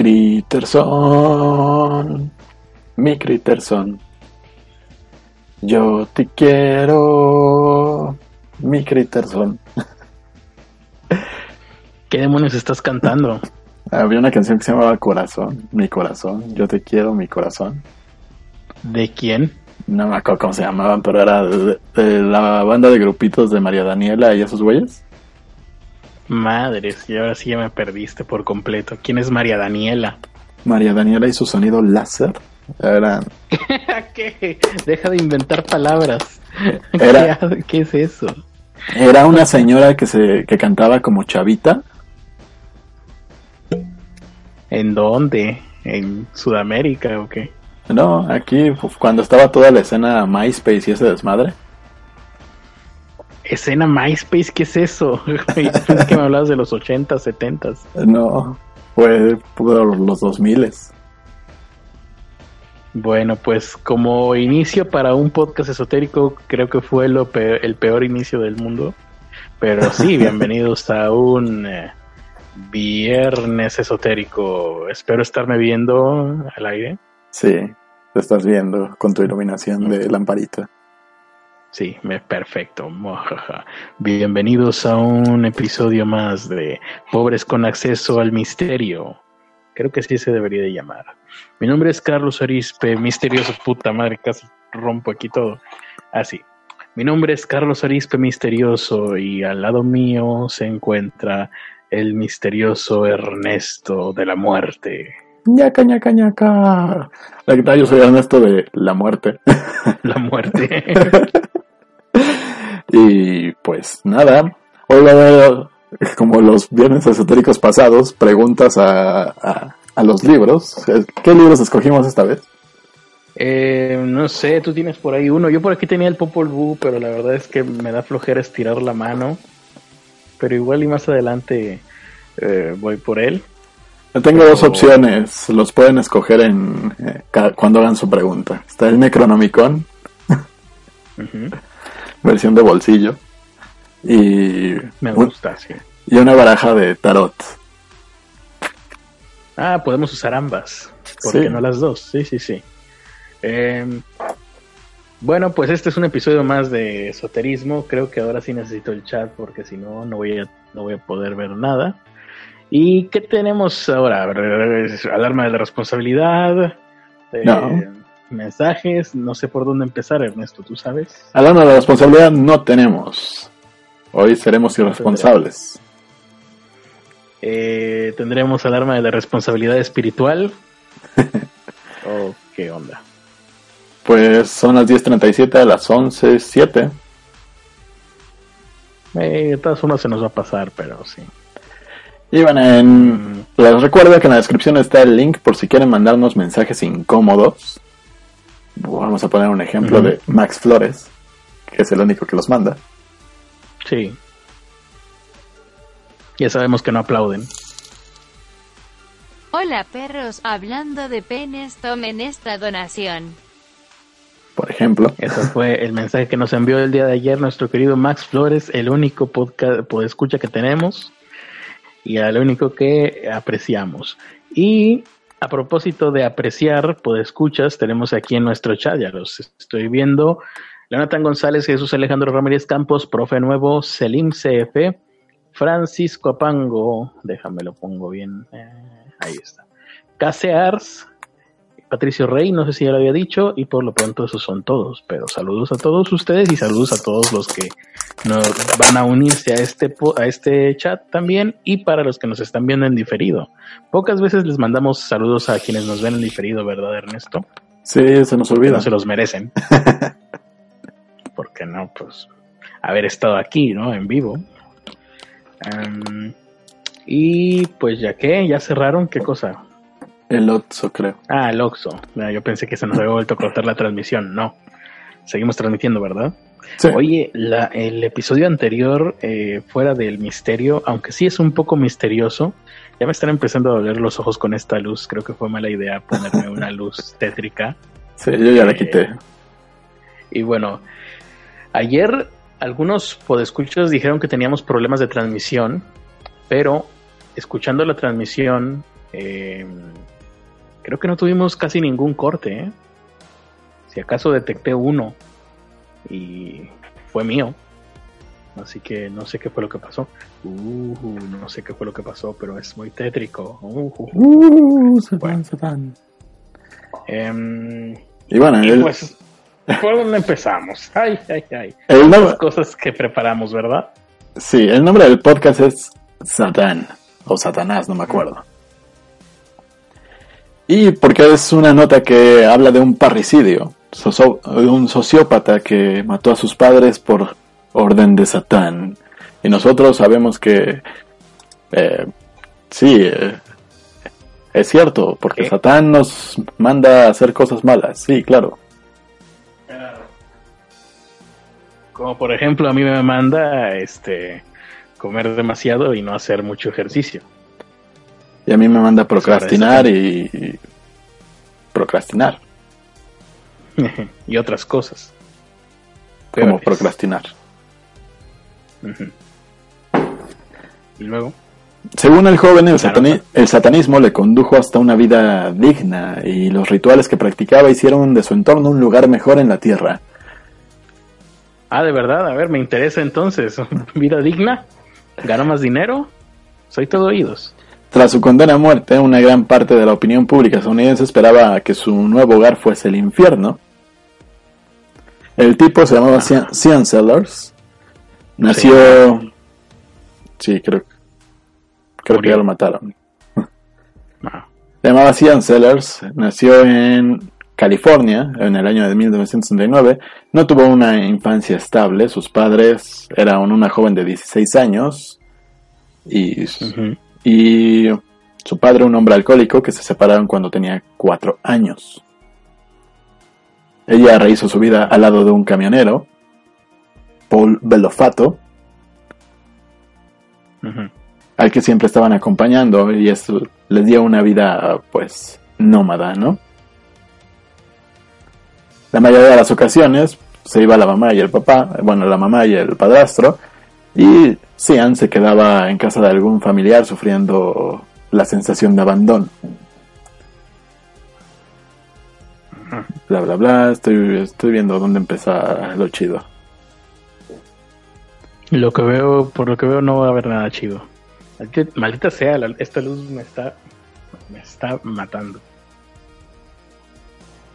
Criterson, mi Criterson. Yo te quiero, mi Criterson. ¿Qué demonios estás cantando? Había una canción que se llamaba Corazón, mi corazón, yo te quiero, mi corazón. ¿De quién? No me acuerdo cómo se llamaban, pero era de, de la banda de grupitos de María Daniela y esos güeyes. Madres, y ahora sí ya me perdiste por completo. ¿Quién es María Daniela? María Daniela y su sonido láser eran ¿Qué? Deja de inventar palabras. Era- ¿Qué, es eso? Era una señora que se que cantaba como chavita. ¿En dónde? ¿En Sudamérica o qué? No, aquí cuando estaba toda la escena MySpace y ese desmadre. Escena MySpace, ¿qué es eso? Pensé que me hablabas de los 80, 70. No, fue por los 2000 Bueno, pues como inicio para un podcast esotérico, creo que fue lo pe- el peor inicio del mundo. Pero sí, bienvenidos a un eh, viernes esotérico. Espero estarme viendo al aire. Sí, te estás viendo con tu iluminación de lamparita. Sí, perfecto. Bienvenidos a un episodio más de Pobres con Acceso al Misterio. Creo que sí se debería de llamar. Mi nombre es Carlos Arispe, misterioso puta madre, casi rompo aquí todo. Así. Mi nombre es Carlos Arispe Misterioso y al lado mío se encuentra el misterioso Ernesto de la Muerte. ñaca, ñaca, ñaca. La que tal, yo soy Ernesto de La Muerte. La muerte. y pues nada, hoy va a haber, como los viernes esotéricos pasados, preguntas a, a, a los libros. ¿Qué libros escogimos esta vez? Eh, no sé, tú tienes por ahí uno. Yo por aquí tenía el Popol Vuh, pero la verdad es que me da flojera estirar la mano. Pero igual y más adelante eh, voy por él. Tengo dos opciones, los pueden escoger en eh, cuando hagan su pregunta. Está el Necronomicon, Ujú, versión de bolsillo, y, Me un- gusta, sí. y una baraja de tarot. Ah, podemos usar ambas. ¿Por qué Sí. no las dos? Sí, sí, sí. Eh, bueno, pues este es un episodio más de esoterismo. Creo que ahora sí necesito el chat porque si no, no voy a, no voy a poder ver nada. ¿Y qué tenemos ahora? Alarma de la responsabilidad. eh, No. Mensajes. No sé por dónde empezar, Ernesto. ¿Tú sabes? Hablando de la responsabilidad, no tenemos. Hoy seremos irresponsables. Eh, ¿Tendremos alarma de la responsabilidad espiritual? ¿O qué onda? Pues son las 10.37 a las 11.07. Eh, de todas formas se nos va a pasar, pero sí. Y bueno, en... Mm, les recuerdo que en la descripción está el link por si quieren mandarnos mensajes incómodos. Vamos a poner un ejemplo de Max Flores, que es el único que los manda. Sí. Ya sabemos que no aplauden. Hola perros, hablando de penes, tomen esta donación. Por ejemplo. Ese fue el mensaje que nos envió el día de ayer nuestro querido Max Flores, el único podcast escucha que tenemos y el único que apreciamos. Y a propósito de apreciar escuchas, tenemos aquí en nuestro chat, ya los estoy viendo, Jonathan González, Jesús Alejandro Ramírez Campos, Profe Nuevo, Selim CF, Francisco Apango, déjame lo pongo bien, eh, ahí está. Casears, Patricio Rey, no sé si ya lo había dicho, y por lo pronto esos son todos, pero saludos a todos ustedes y saludos a todos los que nos van a unirse a este, a este chat también y para los que nos están viendo en diferido. Pocas veces les mandamos saludos a quienes nos ven en diferido, ¿verdad, Ernesto? Sí, se nos olvida. no se los merecen. Porque no, pues, haber estado aquí, ¿no? En vivo. Y pues ya que, ya cerraron, ¿qué cosa? El Otso, creo. Ah, el Oxxo. Ah, yo pensé que se nos había vuelto a cortar la transmisión. No. Seguimos transmitiendo, ¿verdad? Sí. Oye, la, el episodio anterior, eh, fuera del misterio, aunque sí es un poco misterioso, ya me están empezando a doler los ojos con esta luz. Creo que fue mala idea ponerme una luz tétrica. Sí, yo ya la quité. Y bueno, ayer algunos podescuchos dijeron que teníamos problemas de transmisión, pero escuchando la transmisión Eh, creo que no tuvimos casi ningún corte. ¿eh? Si acaso detecté uno y fue mío. Así que no sé qué fue lo que pasó. Uh, no sé qué fue lo que pasó, pero es muy tétrico. Uh, uh, uh. Uh, Satán, Bueno. Satán. Em, Y bueno, y el, pues, ¿por dónde empezamos? Ay, ay, ay. el Las cosas que preparamos, ¿verdad? sí, el nombre del podcast es Satán, o Satanás, no me acuerdo. Y porque es una nota que habla de un parricidio, de un sociópata que mató a sus padres por orden de Satán. Y nosotros sabemos que eh, sí, eh, es cierto, porque ¿Qué? Satán nos manda a hacer cosas malas, sí, claro. Como por ejemplo, a mí me manda este comer demasiado y no hacer mucho ejercicio. Y a mí me manda a procrastinar y, y procrastinar, y otras cosas. como procrastinar. Y luego, Según el joven, el, Claro. satani- el satanismo le condujo hasta una vida digna y los rituales que practicaba hicieron de su entorno un lugar mejor en la tierra. ah, de verdad, a ver, me interesa entonces. Vida digna, gano más dinero, soy todo oídos. Tras su condena a muerte, una gran parte de la opinión pública estadounidense esperaba que su nuevo hogar fuese el infierno. El tipo se llamaba Cian Sellers. Nació... Sí, creo, creo que ya lo mataron. Se llamaba Cian Sellers, nació en California en el año de 1969. No tuvo una infancia estable, sus padres eran una joven de 16 años y. y su padre un hombre alcohólico que se separaron cuando tenía 4 años. Ella rehizo su vida al lado de un camionero, Paul Belofato, al que siempre estaban acompañando y eso les dio una vida pues nómada, ¿no? La mayoría de las ocasiones se iba la mamá y el papá, bueno, la mamá y el padrastro, y Cian se quedaba en casa de algún familiar sufriendo la sensación de abandono. Bla, bla, bla, estoy, estoy viendo dónde empieza lo chido. Lo que veo, por lo que veo, no va a haber nada chido. Maldita, sea, la- esta luz me está, me está matando.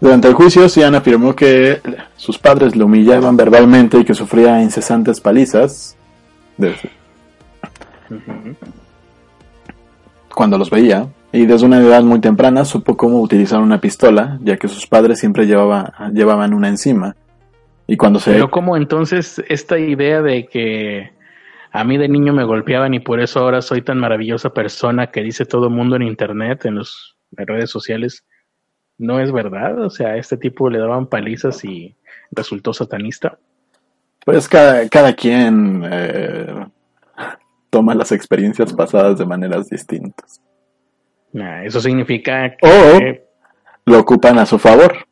Durante el juicio, Cian afirmó que sus padres lo humillaban verbalmente y que sufría incesantes palizas cuando los veía. Y desde una edad muy temprana supo cómo utilizar una pistola, ya que sus padres siempre llevaba- llevaban una encima. Y cuando se... Pero como entonces esta idea de que a mí de niño me golpeaban y por eso ahora soy tan maravillosa persona que dice todo el mundo en internet, en los en redes sociales, no es verdad? O sea, a este tipo le daban palizas y resultó satanista. Pues cada, cada quien eh, toma las experiencias pasadas de maneras distintas. Nah, eso significa O que, lo ocupan a su favor,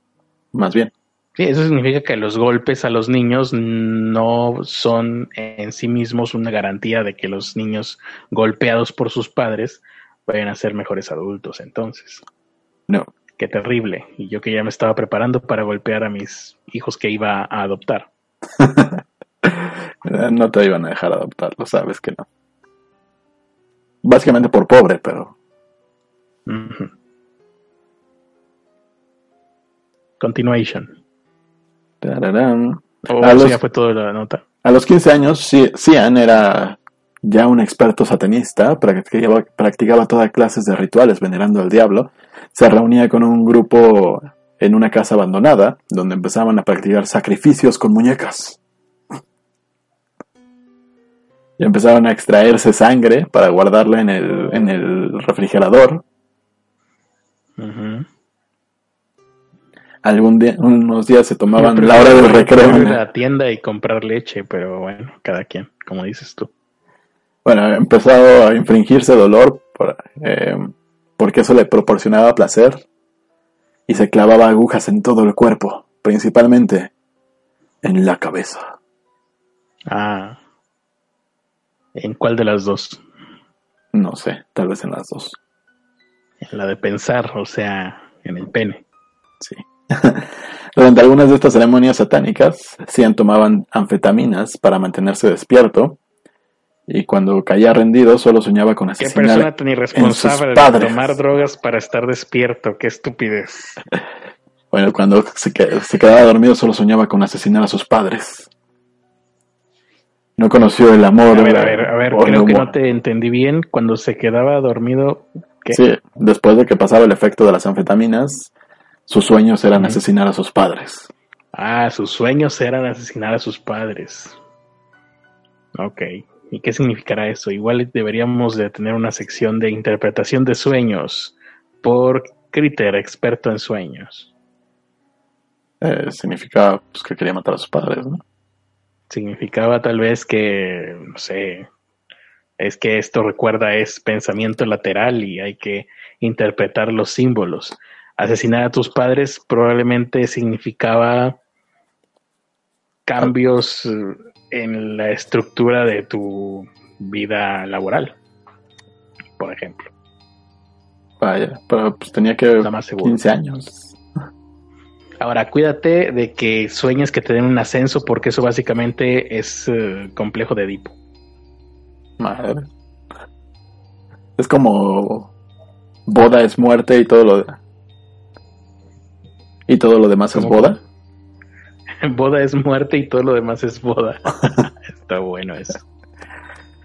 más bien. sí, eso significa que los golpes a los niños no son en sí mismos una garantía de que los niños golpeados por sus padres vayan a ser mejores adultos. Entonces, No. qué terrible. Y yo que ya me estaba preparando para golpear a mis hijos que iba a adoptar. Eh, No te iban a dejar adoptarlo, sabes que no. Básicamente por pobre, pero Ujú. Continuation. tararán. Oh, A los- ya fue toda la nota. A los 15 años, Ci- Cian era ya un experto satanista, practicaba, practicaba todas clases de rituales venerando al diablo, se reunía con un grupo en una casa abandonada, donde empezaban a practicar sacrificios con muñecas. Y empezaron a extraerse sangre para guardarla en el, en el refrigerador. Ujú. Algún día, unos días se tomaban la hora del recreo. ir a la tienda y comprar leche, pero bueno, cada quien, como dices tú. Bueno, empezó a infringirse dolor por- eh, porque eso le proporcionaba placer y se clavaba agujas en todo el cuerpo, principalmente en la cabeza. Ah. ¿En cuál de las dos? No sé, tal vez en las dos. En la de pensar, o sea, en el pene. Sí. Durante algunas de estas ceremonias satánicas, Cian tomaban anfetaminas para mantenerse despierto. Y cuando caía rendido, solo soñaba con Qué asesinar persona tan irresponsable de padres. tomar drogas para estar despierto. Qué estupidez. Bueno, cuando se quedaba dormido, solo soñaba con asesinar a sus padres. No conoció el amor. A ver, a ver, a ver, creo que no te entendí bien. Cuando se quedaba dormido, ¿qué? Sí, después de que pasaba el efecto de las anfetaminas, sus sueños eran asesinar a sus padres. Ah, sus sueños eran asesinar a sus padres. Ok. ¿Y qué significará eso? Igual deberíamos de tener una sección de interpretación de sueños por Critter, experto en sueños. Eh, significaba pues, que quería matar a sus padres, ¿no? Significaba tal vez que, no sé, es que esto recuerda es pensamiento lateral y hay que interpretar los símbolos. Asesinar a tus padres probablemente significaba cambios en la estructura de tu vida laboral, por ejemplo. Vaya, pero pues tenía que Está más seguro. 15 años. Ahora, cuídate de que sueñes que te den un ascenso porque eso básicamente es eh, complejo de Edipo. Madre. Es como boda es muerte y todo lo y todo lo demás es boda. Boda es muerte y todo lo demás es boda. Está bueno eso.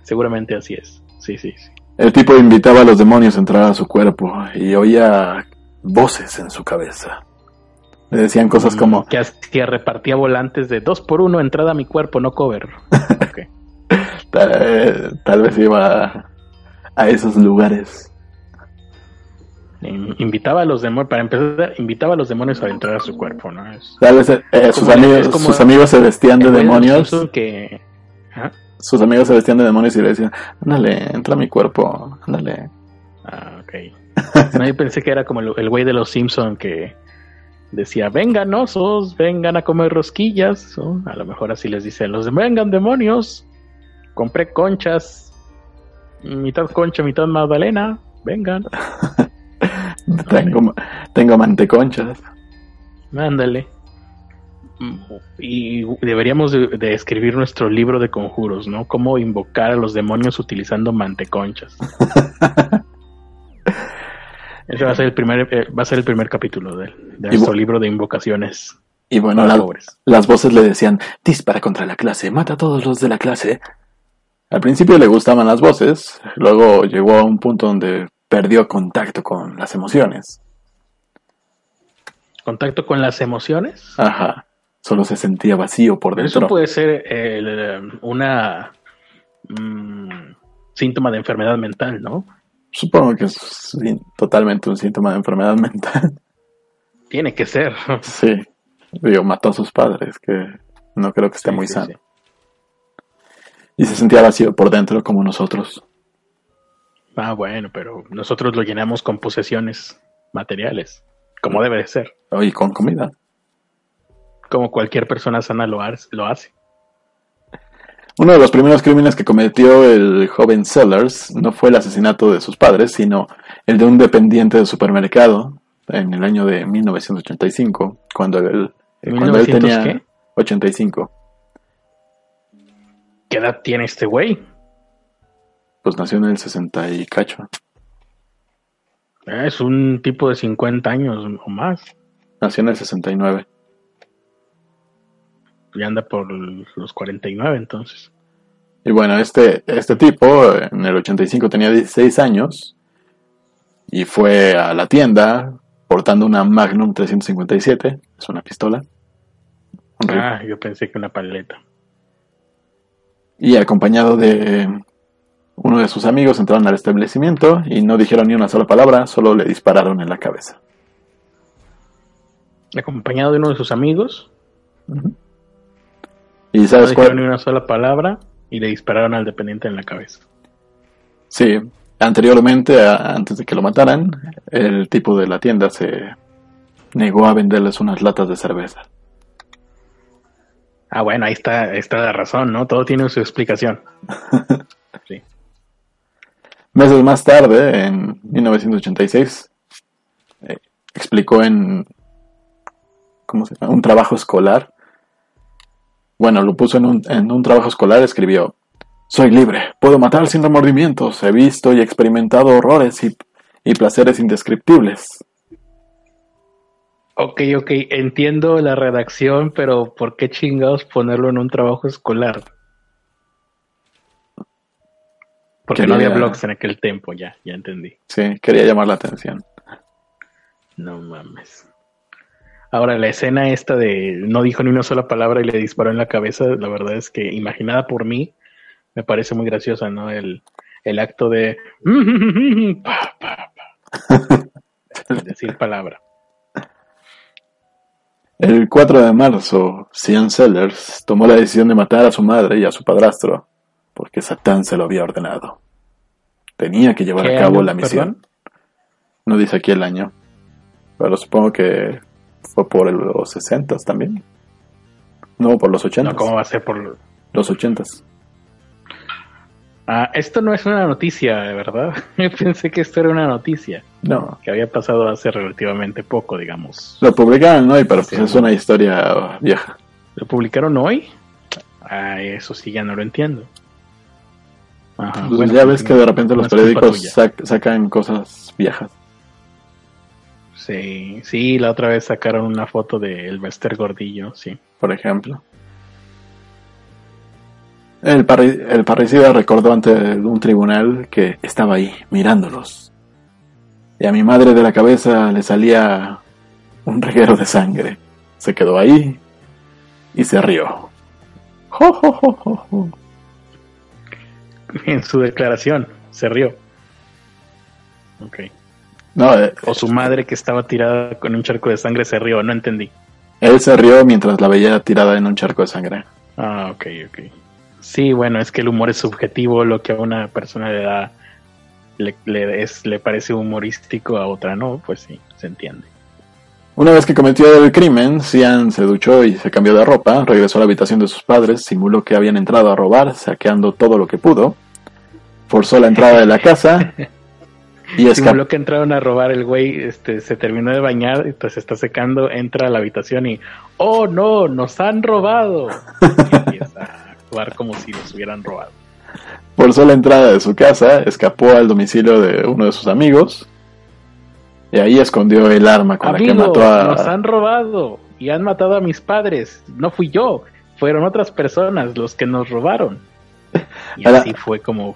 Seguramente así es. Sí, sí, sí. El tipo invitaba a los demonios a entrar a su cuerpo y oía voces en su cabeza. Le decían cosas Mm, como Que hacía, repartía volantes de dos por uno, entrada a mi cuerpo, no cover. Ok. tal, tal vez iba a, a esos lugares. In- Invitaba a los demonios, para empezar, invitaba a los demonios a entrar a su cuerpo, ¿no? Es Tal vez eh, sus, amigos, como- sus amigos se vestían de demonios. Que... Sus amigos se vestían de demonios y le decían, ándale, entra a mi cuerpo, ándale. Ah, ok. No, yo pensé que era como el, el güey de los Simpson que decía, vengan osos, vengan a comer rosquillas. ¿no? A lo mejor así les dicen, los de- vengan demonios. Compré conchas, mitad concha, mitad magdalena, vengan, Tengo, tengo manteconchas. ándale. Y deberíamos de, de escribir nuestro libro de conjuros, ¿no? Cómo invocar a los demonios utilizando manteconchas. Ese va a ser el primer, eh, va a ser el primer capítulo de, nuestro libro de invocaciones Y bueno, la- las voces le decían, dispara contra la clase, mata a todos los de la clase. Al principio le gustaban las voces, luego llegó a un punto donde perdió contacto con las emociones. Contacto con las emociones. Ajá, solo se sentía vacío por Eso dentro. puede ser el, una mm, síntoma de enfermedad mental, ¿no? Supongo que es totalmente un síntoma de enfermedad mental. Tiene que ser. sí, digo, mató a sus padres, que no creo que esté Sí, muy sí, sano. sí. Y se sentía vacío por dentro como nosotros. Ah, bueno, pero nosotros lo llenamos con posesiones materiales, como debe de ser, Y con comida. como cualquier persona sana lo hace. Uno de los primeros crímenes que cometió el joven Sellers no fue el asesinato de sus padres, sino el de un dependiente de supermercado en el año de 1985, cuando él, cuando él 1900 tenía qué? 85. ¿Qué edad tiene este güey? Pues nació en el 60 y cacho. Es un tipo de 50 años o más. Nació en el 69. Ya anda por los 49 entonces. Y bueno, este, este tipo en el 85 tenía 16 años y fue a la tienda portando una Magnum 357, es una pistola. Un. Ah, yo pensé que una paleta. y acompañado de uno de sus amigos entraron al establecimiento y no dijeron ni una sola palabra, solo le dispararon en la cabeza. Acompañado de uno de sus amigos, ¿Y no sabes ni cuál? una sola palabra y le dispararon al dependiente en la cabeza. Sí, anteriormente, a- antes de que lo mataran, el tipo de la tienda se negó a venderles unas latas de cerveza. Ah, bueno, ahí está, ahí está la razón, ¿no? Todo tiene su explicación. Sí. Meses más tarde, en 1986, explicó en ¿cómo se llama? un trabajo escolar. Bueno, lo puso en un, en un trabajo escolar, escribió, soy libre, puedo matar sin remordimientos, he visto y experimentado horrores y, y placeres indescriptibles. Ok, ok, entiendo la redacción, pero ¿por qué chingados ponerlo en un trabajo escolar? Porque no había blogs en aquel tiempo, ya, ya entendí. Sí, quería llamar la atención. No mames. Ahora, la escena esta de no dijo ni una sola palabra y le disparó en la cabeza, la verdad es que imaginada por mí, me parece muy graciosa, ¿no? El, el acto de... pa, pa, pa. Decir palabra. El 4 de marzo, Cian Sellers tomó la decisión de matar a su madre y a su padrastro, porque Satán se lo había ordenado. Tenía que llevar ¿Qué a cabo año, la misión. perdón? No dice aquí el año, pero supongo que fue por los 60 también. No, por los 80. No, ¿cómo va a ser por...? Los 80 Ah, esto no es una noticia, ¿verdad? Pensé que esto era una noticia No, que había pasado hace relativamente poco, digamos. lo publicaron hoy, pero pues es una historia vieja. ¿Lo publicaron hoy? Ah, eso sí, ya no lo entiendo. Ajá, Pues bueno, ya ves que de repente los periódicos sac- sacan cosas viejas. Sí, sí, la otra vez sacaron una foto de Elvester Gordillo, sí. por ejemplo. El, parri- el parricida recordó ante un tribunal que estaba ahí, mirándolos. Y a mi madre de la cabeza le salía un reguero de sangre. Se quedó ahí y se rió. Jo, jo, jo, jo, jo. En su declaración, se rió. Ok. No, eh, O su madre que estaba tirada con un charco de sangre se rió, no entendí. él se rió mientras la veía tirada en un charco de sangre. Ah, ok, ok. Sí, bueno, es que el humor es subjetivo, lo que a una persona le da, le, le, es, le parece humorístico, a otra no, pues sí, se entiende. Una vez que cometió el crimen, Cian se duchó y se cambió de ropa, regresó a la habitación de sus padres, simuló que habían entrado a robar, saqueando todo lo que pudo, forzó la entrada de la casa y. Simuló que entraron a robar el güey, este, se terminó de bañar, entonces se está secando, entra a la habitación y, oh no, nos han robado. Y empieza a actuar como si los hubieran robado. Forzó la entrada de su casa, escapó al domicilio de uno de sus amigos y ahí escondió el arma con la que Amigos, mató a... nos han robado y han matado a mis padres. No fui yo, fueron otras personas los que nos robaron. Y así fue como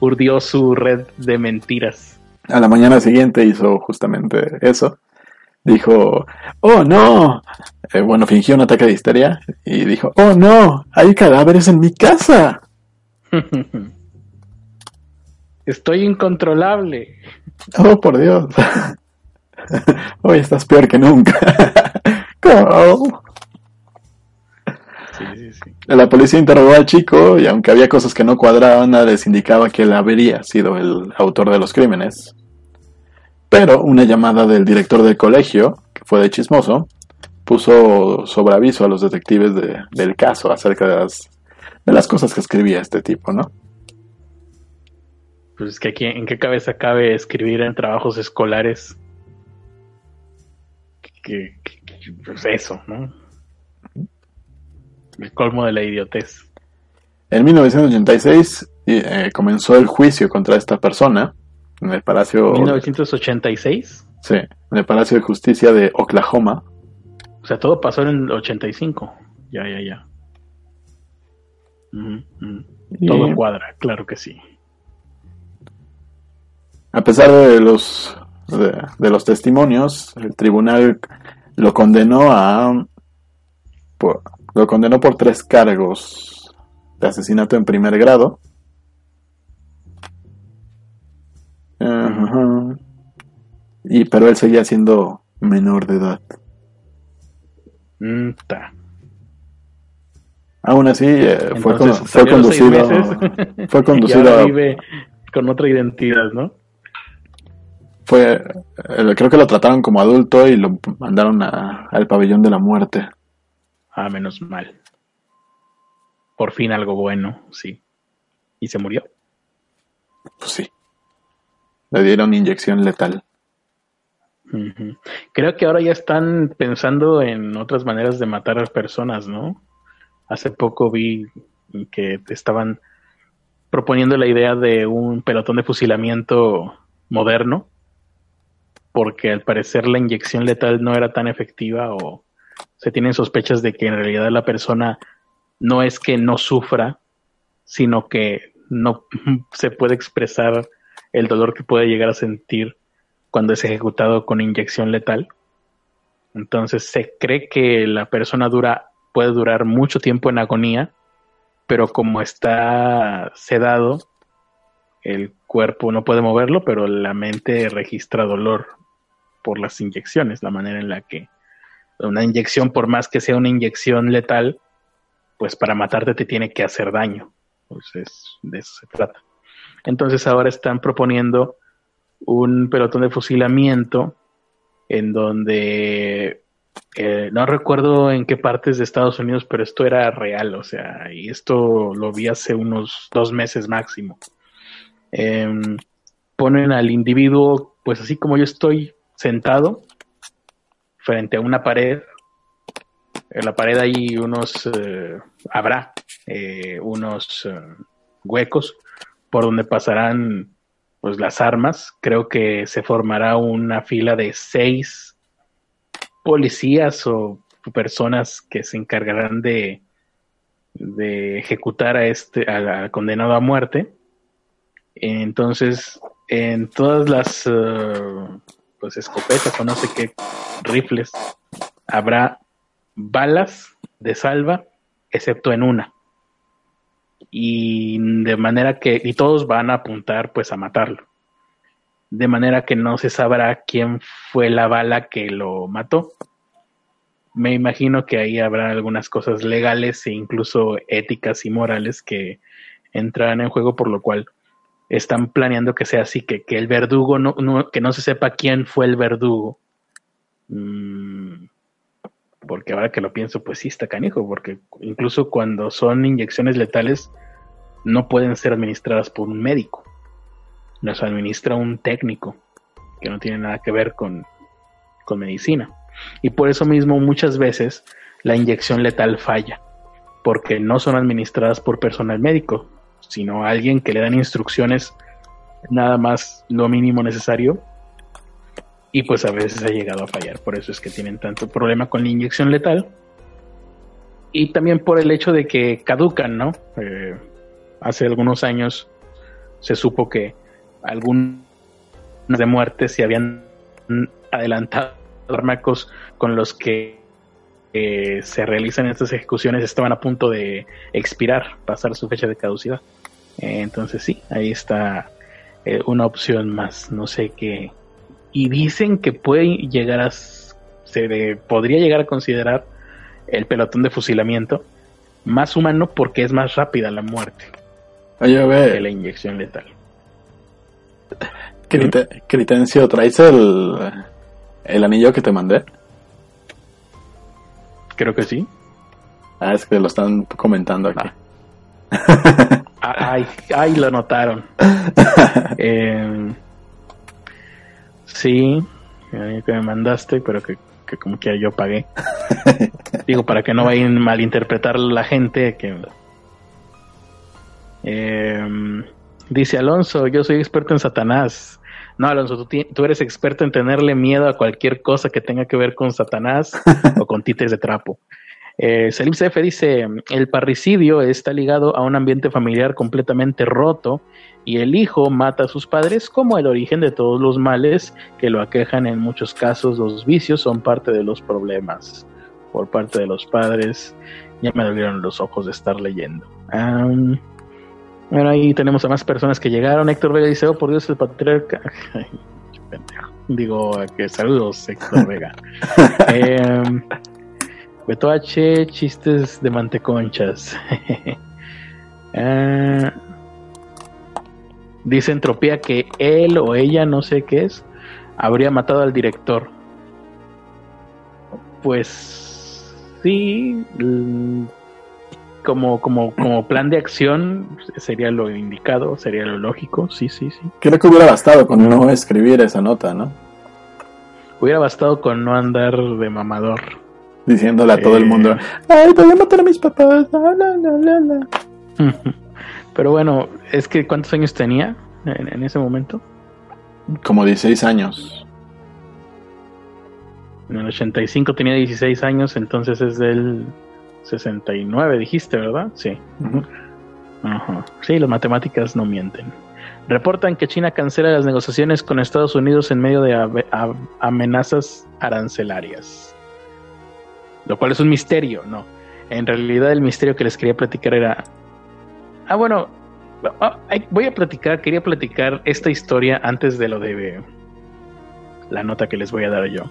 urdió su red de mentiras. A la mañana siguiente hizo justamente eso. Dijo, oh no. Eh, bueno, fingió un ataque de histeria y dijo, oh no, hay cadáveres en mi casa. Estoy incontrolable. Oh, por Dios. Hoy estás peor que nunca. ¿Cómo? Sí, sí, sí. La policía interrogó al chico y aunque había cosas que no cuadraban, nada les indicaba que él habría sido el autor de los crímenes. Pero una llamada del director del colegio, que fue de chismoso, puso sobre aviso a los detectives de- del caso acerca de las, de las cosas que escribía este tipo, ¿no? Pues es que aquí, ¿en qué cabeza cabe escribir en trabajos escolares? Que, que- que- pues eso, ¿no? El colmo de la idiotez. En 1986 eh, comenzó el juicio contra esta persona en el Palacio, 1986. sí, en el Palacio de Justicia de Oklahoma. O sea, todo pasó en el 85. Ya, ya, ya. Ujú. Y- Todo cuadra, claro que sí. A pesar de los de, de los testimonios, el tribunal lo condenó a por- lo condenó por tres cargos de asesinato en primer grado. Y pero él seguía siendo menor de edad. Mm. Aún así eh, fue, con- fue conducido fue conducido con otra identidad, ¿no? fue eh, creo que lo trataron como adulto y lo mandaron a- al pabellón de la muerte. Ah, menos mal. Por fin algo bueno, sí. Y se murió. Pues sí. Le dieron inyección letal. Creo que ahora ya están pensando en otras maneras de matar a personas, ¿no? Hace poco vi que estaban proponiendo la idea de un pelotón de fusilamiento moderno, porque al parecer la inyección letal no era tan efectiva o se tienen sospechas de que en realidad la persona no es que no sufra, sino que no se puede expresar el dolor que puede llegar a sentir cuando es ejecutado con inyección letal. Entonces se cree que la persona dura, puede durar mucho tiempo en agonía, pero como está sedado, el cuerpo no puede moverlo, pero la mente registra dolor por las inyecciones, la manera en la que una inyección, por más que sea una inyección letal, pues para matarte te tiene que hacer daño. Pues es, de eso se trata. Entonces ahora están proponiendo un pelotón de fusilamiento en donde eh, no recuerdo en qué partes de Estados Unidos, pero esto era real, o sea, y esto lo vi hace unos dos meses máximo. Em, ponen al individuo, pues así como yo estoy sentado frente a una pared. En la pared hay unos, eh, habrá eh, unos eh, huecos por donde pasarán pues las armas. Creo que se formará una fila de seis policías o personas que se encargarán de, de ejecutar a este al condenado a muerte. Entonces, en todas las pues escopetas o no sé qué rifles habrá balas de salva, excepto en una. Y de manera que, y todos van a apuntar pues a matarlo. De manera que no se sabrá quién fue la bala que lo mató. Me imagino que ahí habrá algunas cosas legales e incluso éticas y morales que entrarán en juego, por lo cual están planeando que sea así, que, que el verdugo, no, no, que no se sepa quién fue el verdugo. Mm, porque ahora que lo pienso, pues sí está canijo, porque incluso cuando son inyecciones letales, no pueden ser administradas por un médico. Las administra un técnico, que no tiene nada que ver con, con medicina. Y por eso mismo muchas veces la inyección letal falla, porque no son administradas por personal médico, sino alguien que le dan instrucciones nada más lo mínimo necesario y pues a veces ha llegado a fallar, por eso es que tienen tanto problema con la inyección letal y también por el hecho de que caducan, ¿no? Eh, hace algunos años se supo que algunas de muerte se habían adelantado fármacos con los que eh, se realizan estas ejecuciones estaban a punto de expirar, pasar su fecha de caducidad. Eh, entonces sí, ahí está eh, una opción más. No sé qué. Y dicen que puede llegar a se de, podría llegar a considerar el pelotón de fusilamiento más humano porque es más rápida la muerte Oye, ve. que la inyección letal. Crite- Critencio, ¿traes el, el anillo que te mandé? Creo que sí. Ah, es que lo están comentando aquí. Ah, Ay, ay, lo notaron. Eh, sí, que me mandaste, pero que, que como que yo pagué. Digo, para que no vayan a malinterpretar la gente que... Eh, dice Alonso, yo soy experto en Satanás. No, Alonso, tú, eres experto en tenerle miedo a cualquier cosa que tenga que ver con Satanás o con títeres de trapo. Eh, Selim CF dice, el parricidio está ligado a un ambiente familiar completamente roto y el hijo mata a sus padres como el origen de todos los males que lo aquejan en muchos casos. Los vicios son parte de los problemas por parte de los padres. Ya me dolieron los ojos de estar leyendo. Bueno, ahí tenemos a más personas que llegaron. Héctor Vega dice, oh, por Dios, el patriarca... Ay. Digo, que saludos, Héctor Vega. Em, Beto H, chistes de manteconchas. Ah, dice Entropía que él o ella, no sé qué es, habría matado al director. Pues sí, como, como, como plan de acción sería lo indicado, sería lo lógico, sí, sí, sí. Creo que hubiera bastado con no escribir esa nota, ¿no? Hubiera bastado con no andar de mamador. Diciéndole a todo el Eh. mundo, ay, voy a matar a mis papás. la, la, la, la, la". Pero bueno, es que ¿cuántos años tenía en, en ese momento? Como 16 años. En el 85 tenía 16 años, entonces es del 69, dijiste, ¿verdad? Sí. Ajá. Sí, las matemáticas no mienten. Reportan que China cancela las negociaciones con Estados Unidos en medio de amenazas arancelarias. Lo cual es un misterio, ¿no? En realidad el misterio que les quería platicar era... Ah, bueno, ah, ay, voy a platicar, quería platicar esta historia antes de lo de la nota que les voy a dar yo.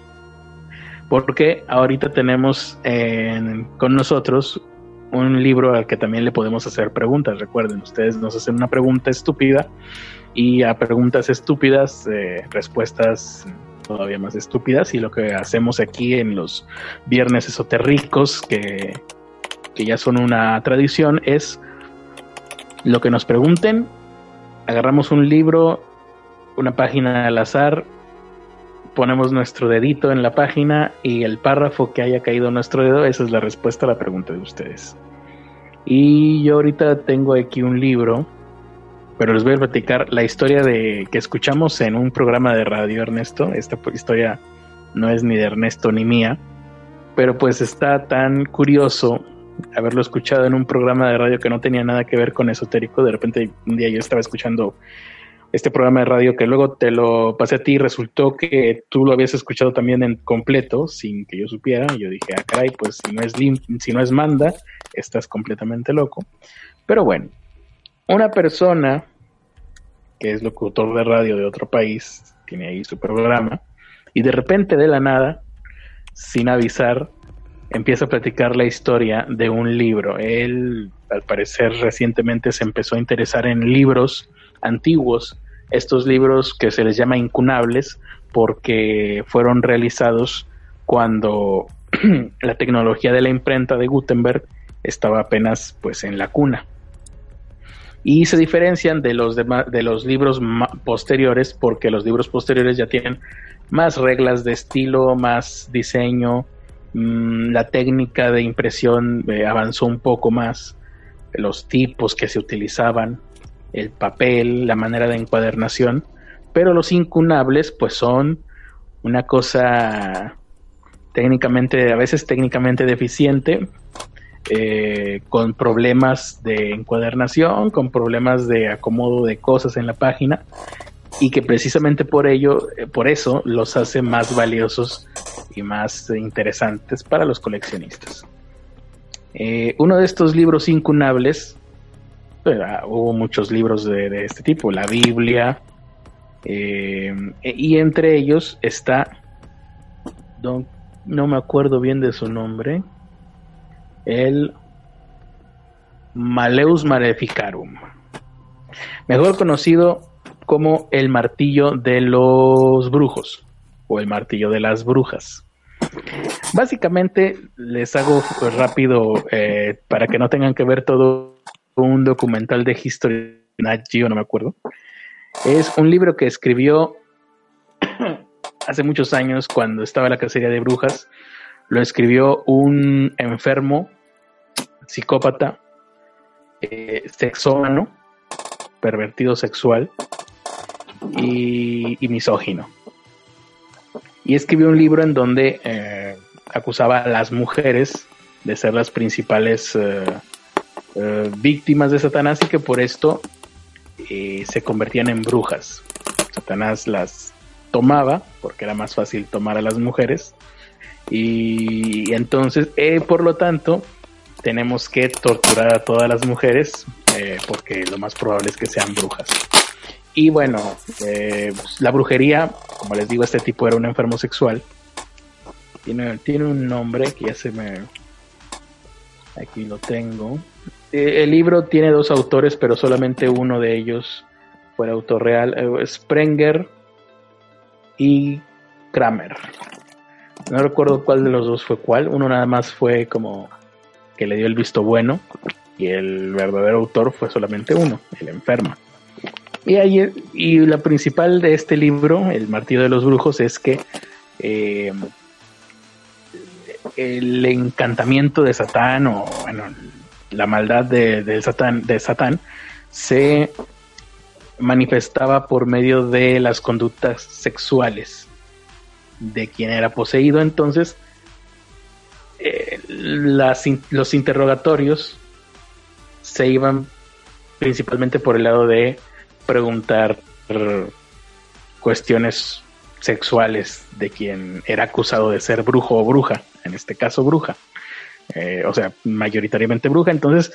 Porque ahorita tenemos en- con nosotros un libro al que también le podemos hacer preguntas. Recuerden, ustedes nos hacen una pregunta estúpida y a preguntas estúpidas, eh, respuestas todavía más estúpidas. Y lo que hacemos aquí en los viernes esotéricos, que, que ya son una tradición, es lo que nos pregunten. Agarramos un libro, una página al azar, ponemos nuestro dedito en la página y el párrafo que haya caído nuestro dedo, esa es la respuesta a la pregunta de ustedes. Y yo ahorita tengo aquí un libro, pero les voy a platicar la historia de que escuchamos en un programa de radio, Ernesto. Esta historia no es ni de Ernesto ni mía, pero pues está tan curioso haberlo escuchado en un programa de radio que no tenía nada que ver con esotérico. De repente un día yo estaba escuchando este programa de radio que luego te lo pasé a ti y resultó que tú lo habías escuchado también en completo sin que yo supiera. Y yo dije, ah, caray, pues si no es lim si no es manda, estás completamente loco. Pero bueno, una persona que es locutor de radio de otro país, tiene ahí su programa, y de repente de la nada, sin avisar, empieza a platicar la historia de un libro. Él, al parecer, recientemente se empezó a interesar en libros antiguos, estos libros que se les llama incunables porque fueron realizados cuando la tecnología de la imprenta de Gutenberg estaba apenas pues en la cuna. Y se diferencian de los, demás, de los libros posteriores porque los libros posteriores ya tienen más reglas de estilo, más diseño, mmm, la técnica de impresión eh, avanzó un poco más, los tipos que se utilizaban, el papel, la manera de encuadernación, pero los incunables pues son una cosa técnicamente, a veces técnicamente deficiente, eh, con problemas de encuadernación, con problemas de acomodo de cosas en la página y que precisamente por ello, eh, por eso los hace más valiosos y más interesantes para los coleccionistas. Eh, uno de estos libros incunables hubo muchos libros de, este tipo, la Biblia, eh, y entre ellos está, no, no, me acuerdo bien de su nombre, el Maleus Maleficarum, mejor conocido como el martillo de los brujos o el martillo de las brujas. Básicamente les hago rápido eh, para que no tengan que ver todo un documental de History no me acuerdo. Es un libro que escribió hace muchos años cuando estaba la cacería de brujas. Lo escribió un enfermo, psicópata, eh, sexómano, pervertido sexual y, y, misógino. Y escribió un libro en donde eh, acusaba a las mujeres de ser las principales eh, Uh, víctimas de Satanás y que por esto eh, se convertían en brujas. Satanás las tomaba porque era más fácil tomar a las mujeres y entonces eh, por lo tanto tenemos que torturar a todas las mujeres eh, porque lo más probable es que sean brujas. Y bueno, eh, la brujería, como les digo, este tipo era un enfermo sexual. Tiene, tiene un nombre que ya se me... Aquí lo tengo. Eh, el libro tiene dos autores, pero solamente uno de ellos fue el autor real, eh, Sprenger y Kramer. No recuerdo cuál de los dos fue cuál. Uno nada más fue como que le dio el visto bueno y el verdadero autor fue solamente uno, el enfermo. Y, ahí, y la principal de este libro, El Martillo de los Brujos, es que eh, el encantamiento de Satán o bueno, la maldad de, Satán, de se manifestaba por medio de las conductas sexuales de quien era poseído. Entonces, eh, los interrogatorios se iban principalmente por el lado de preguntar cuestiones sexuales de quien era acusado de ser brujo o bruja, en este caso bruja, eh, o sea, mayoritariamente bruja, entonces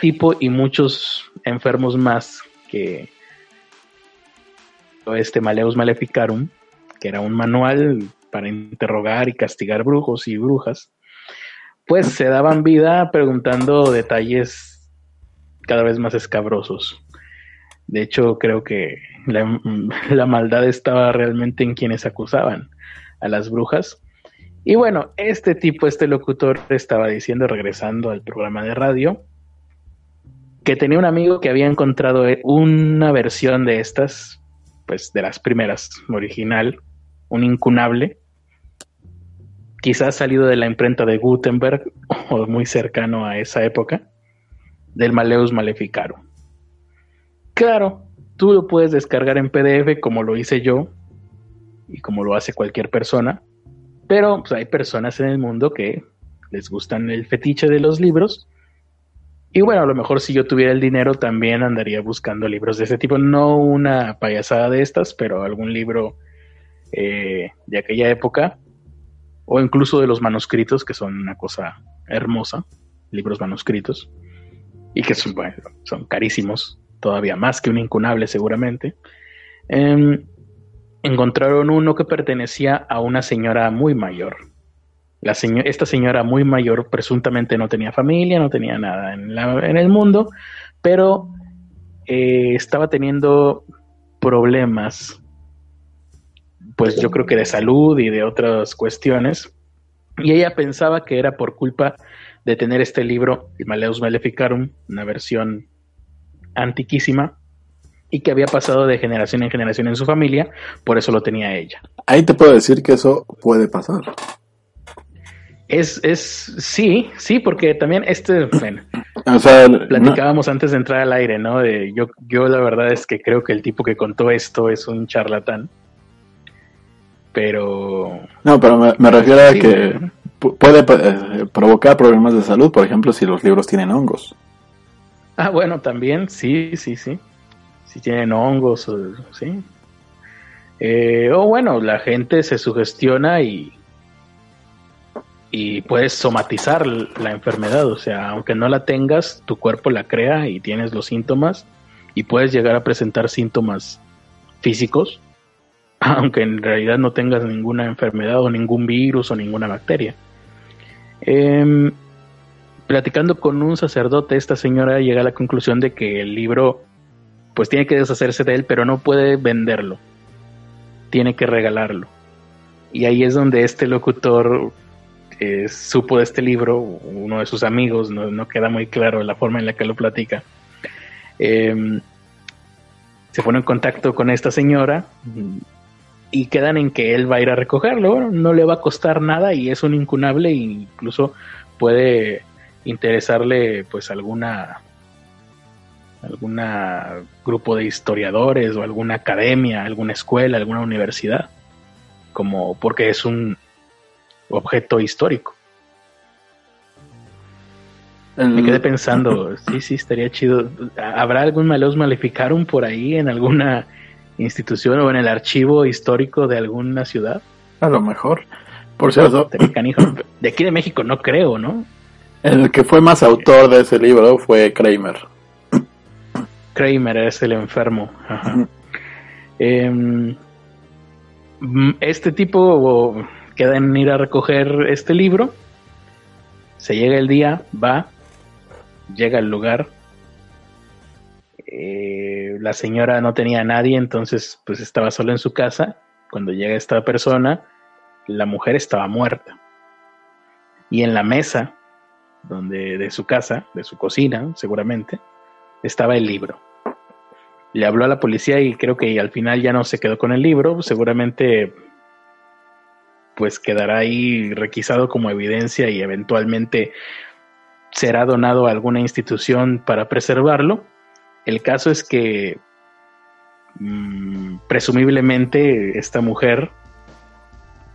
tipo y muchos enfermos más que este Maleus Maleficarum, que era un manual para interrogar y castigar brujos y brujas, pues se daban vida preguntando detalles cada vez más escabrosos. De hecho, creo que la, maldad estaba realmente en quienes acusaban a las brujas. Y bueno, este tipo, este locutor estaba diciendo, regresando al programa de radio, que tenía un amigo que había encontrado una versión de estas, pues de las primeras, original, un incunable, quizás salido de la imprenta de Gutenberg o muy cercano a esa época, del Maleus Maleficarum. Claro, tú lo puedes descargar en PDF como lo hice yo y como lo hace cualquier persona, pero pues, hay personas en el mundo que les gustan el fetiche de los libros. Y bueno, a lo mejor si yo tuviera el dinero también andaría buscando libros de ese tipo. No una payasada de estas, pero algún libro eh, de aquella época. O incluso de los manuscritos, que son una cosa hermosa. Libros manuscritos. Y que son, bueno, son carísimos todavía más que un incunable seguramente, em, encontraron uno que pertenecía a una señora muy mayor. La esta señora muy mayor presuntamente no tenía familia, no tenía nada en, el mundo, pero eh, estaba teniendo problemas, pues yo creo que de salud y de otras cuestiones, y ella pensaba que era por culpa de tener este libro, Maleus Maleficarum, una versión antiquísima y que había pasado de generación en generación en su familia, por eso lo tenía ella. Ahí te puedo decir que eso puede pasar. Es, es, sí, sí, porque también este, bueno, platicábamos antes de entrar al aire, ¿no? De, yo, yo la verdad es que creo que el tipo que contó esto es un charlatán. Pero... No, pero me, refiero a que puede eh, provocar problemas de salud, por ejemplo, si los libros tienen hongos. Ah, bueno, también, sí, sí, sí. Si tienen hongos, sí. Eh, o bueno, la gente se sugestiona y, y puedes somatizar la enfermedad. O sea, aunque no la tengas, tu cuerpo la crea y tienes los síntomas y puedes llegar a presentar síntomas físicos, aunque en realidad no tengas ninguna enfermedad o ningún virus o ninguna bacteria. Eh, platicando con un sacerdote, esta señora llega a la conclusión de que el libro pues tiene que deshacerse de él, pero no puede venderlo. Tiene que regalarlo. Y ahí es donde este locutor eh, supo de este libro, uno de sus amigos, no, queda muy claro la forma en la que lo platica. Em, se pone en contacto con esta señora y quedan en que él va a ir a recogerlo. No le va a costar nada y es un incunable e incluso puede interesarle pues alguna alguna grupo de historiadores o alguna academia, alguna escuela, alguna universidad, como porque es un objeto histórico. Me quedé pensando, sí, sí, estaría chido. ¿Habrá algún Maleus Maleficarum por ahí en alguna institución o en el archivo histórico de alguna ciudad? A lo mejor. Por cierto. De aquí de México no creo, ¿no? El que fue más autor de ese libro fue Kramer. Kramer es el enfermo. Em, este tipo queda en ir a recoger este libro. Se llega el día, va, llega al lugar. Eh, la señora no tenía a nadie, entonces pues estaba sola en su casa. Cuando llega esta persona, la mujer estaba muerta. Y en la mesa donde de su casa, de su cocina, seguramente, estaba el libro. Le habló a la policía y creo que al final ya no se quedó con el libro, seguramente pues quedará ahí requisado como evidencia y eventualmente será donado a alguna institución para preservarlo. El caso es que mm, presumiblemente esta mujer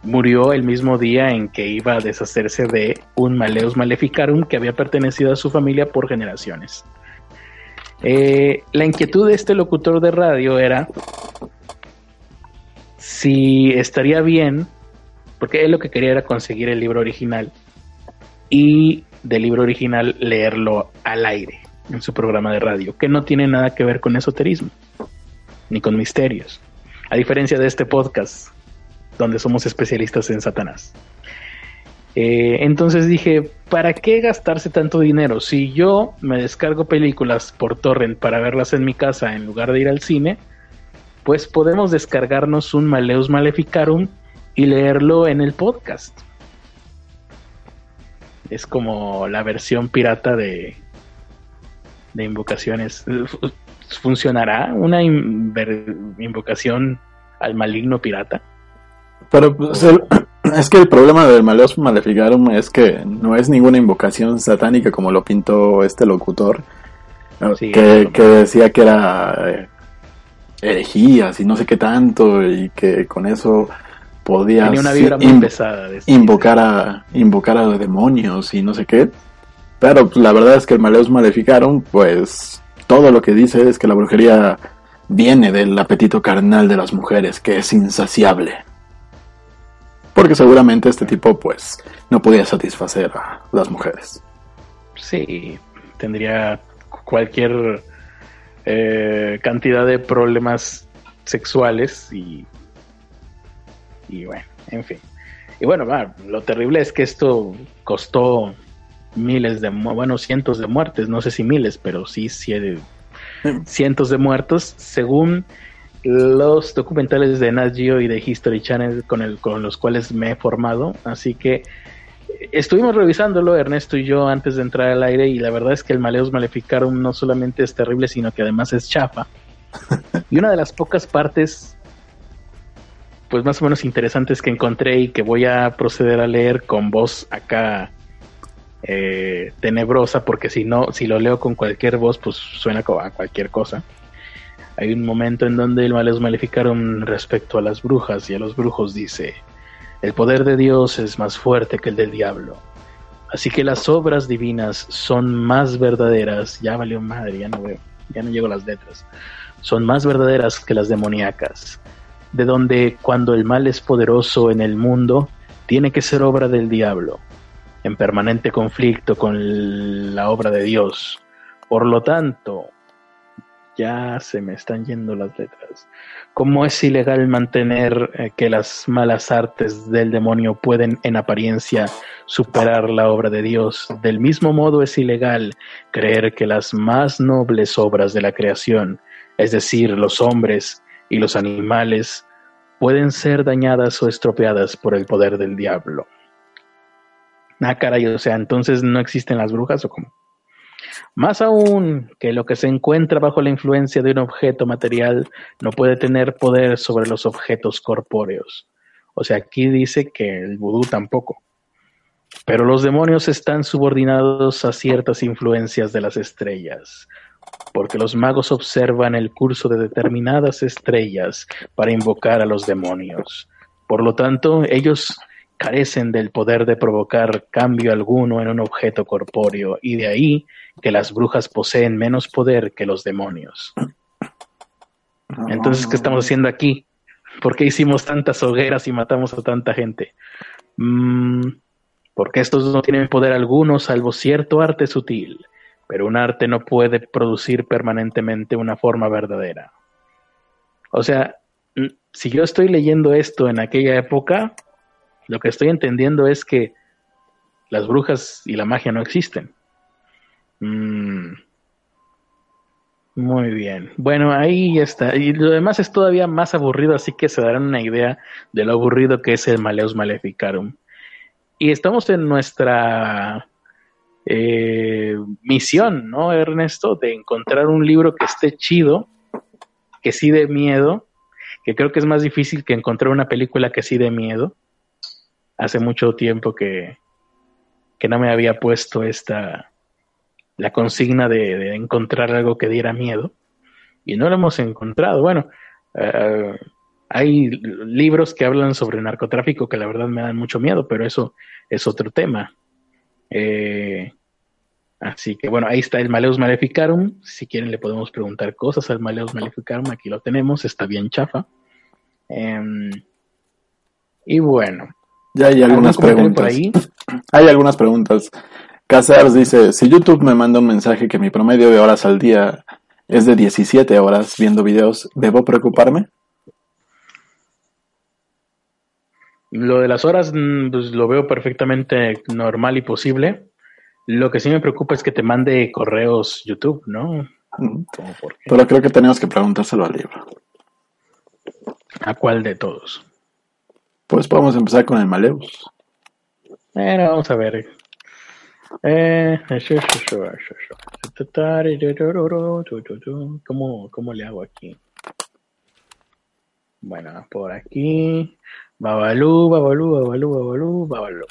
murió el mismo día en que iba a deshacerse de un Maleus Maleficarum que había pertenecido a su familia por generaciones. Eh, la inquietud de este locutor de radio era si estaría bien, porque él lo que quería era conseguir el libro original y del libro original leerlo al aire en su programa de radio, que no tiene nada que ver con esoterismo ni con misterios, a diferencia de este podcast donde somos especialistas en Satanás. Eh, entonces dije, ¿para qué gastarse tanto dinero? Si yo me descargo películas por torrent para verlas en mi casa en lugar de ir al cine, pues podemos descargarnos un Maleus Maleficarum y leerlo en el podcast. Es como la versión pirata de, de invocaciones. ¿Funcionará una invocación al maligno pirata? Pero pues, es que el problema del Maleus Maleficarum es que no es ninguna invocación satánica como lo pintó este locutor, que, decía que era eh, herejías y no sé qué tanto y que con eso podía invocar a invocar a demonios y no sé qué. Pero pues, la verdad es que el Maleus Maleficarum, pues todo lo que dice es que la brujería viene del apetito carnal de las mujeres, que es insaciable porque seguramente este tipo pues no podía satisfacer a las mujeres. Sí, tendría cualquier eh, cantidad de problemas sexuales y, y bueno, en fin. Y bueno, lo terrible es que esto costó miles de, bueno, cientos de muertes, no sé si miles, pero sí, sí cientos de muertos, según los documentales de Nat Geo y de History Channel con, el, con los cuales me he formado. Así que estuvimos revisándolo, Ernesto y yo, antes de entrar al aire, y la verdad es que el Maleus Maleficarum no solamente es terrible, sino que además es chafa. y una de las pocas partes, pues más o menos interesantes que encontré y que voy a proceder a leer con voz acá eh, tenebrosa, porque si no, si lo leo con cualquier voz, pues suena a cualquier cosa hay un momento en donde el Maleus Maleficarum respecto a las brujas y a los brujos dice, el poder de Dios es más fuerte que el del diablo. Así que las obras divinas son más verdaderas, ya valió madre, ya no veo, ya no llego las letras, son más verdaderas que las demoníacas, de donde cuando el mal es poderoso en el mundo, tiene que ser obra del diablo, en permanente conflicto con la obra de Dios. Por lo tanto, ya se me están yendo las letras. ¿Cómo es ilegal mantener eh, que las malas artes del demonio pueden en apariencia superar la obra de Dios? Del mismo modo es ilegal creer que las más nobles obras de la creación, es decir, los hombres y los animales, pueden ser dañadas o estropeadas por el poder del diablo. Ah, caray, o sea, entonces no existen las brujas o cómo? Más aún que lo que se encuentra bajo la influencia de un objeto material no puede tener poder sobre los objetos corpóreos. O sea, aquí dice que el vudú tampoco. Pero los demonios están subordinados a ciertas influencias de las estrellas, porque los magos observan el curso de determinadas estrellas para invocar a los demonios. Por lo tanto, ellos carecen del poder de provocar cambio alguno en un objeto corpóreo, y de ahí que las brujas poseen menos poder que los demonios. Entonces, ¿qué estamos haciendo aquí? ¿Por qué hicimos tantas hogueras y matamos a tanta gente? Mm, porque estos no tienen poder alguno salvo cierto arte sutil, pero un arte no puede producir permanentemente una forma verdadera. O sea, si yo estoy leyendo esto en aquella época, lo que estoy entendiendo es que las brujas y la magia no existen. Mm. Muy bien. Bueno, ahí está. Y lo demás es todavía más aburrido, así que se darán una idea de lo aburrido que es el Maleus Maleficarum. Y estamos en nuestra eh, misión, ¿no, Ernesto? De encontrar un libro que esté chido, que sí dé miedo, que creo que es más difícil que encontrar una película que sí dé miedo. Hace mucho tiempo que, que no me había puesto esta, la consigna de, encontrar algo que diera miedo. Y no lo hemos encontrado. Bueno, eh, hay libros que hablan sobre narcotráfico que la verdad me dan mucho miedo, pero eso es otro tema. Eh, así que bueno, ahí está el Maleus Maleficarum. Si quieren le podemos preguntar cosas al Maleus Maleficarum. Aquí lo tenemos, está bien chafa. Em, y bueno. Ya hay algunas ¿algún comentario por preguntas. ahí? Hay algunas preguntas. Casars dice, si YouTube me manda un mensaje que mi promedio de horas al día es de 17 horas viendo videos, ¿debo preocuparme? Lo de las horas, mm, pues lo veo perfectamente normal y posible. Lo que sí me preocupa es que te mande correos YouTube, ¿no? Pero creo que tenemos que preguntárselo al libro. ¿A cuál de todos? Pues podemos empezar con el Maleus. Bueno, vamos a ver. Eh, ¿Cómo, ¿Cómo le hago aquí? Bueno, por aquí. Babalú, babalú, babalú, babalú, babalú.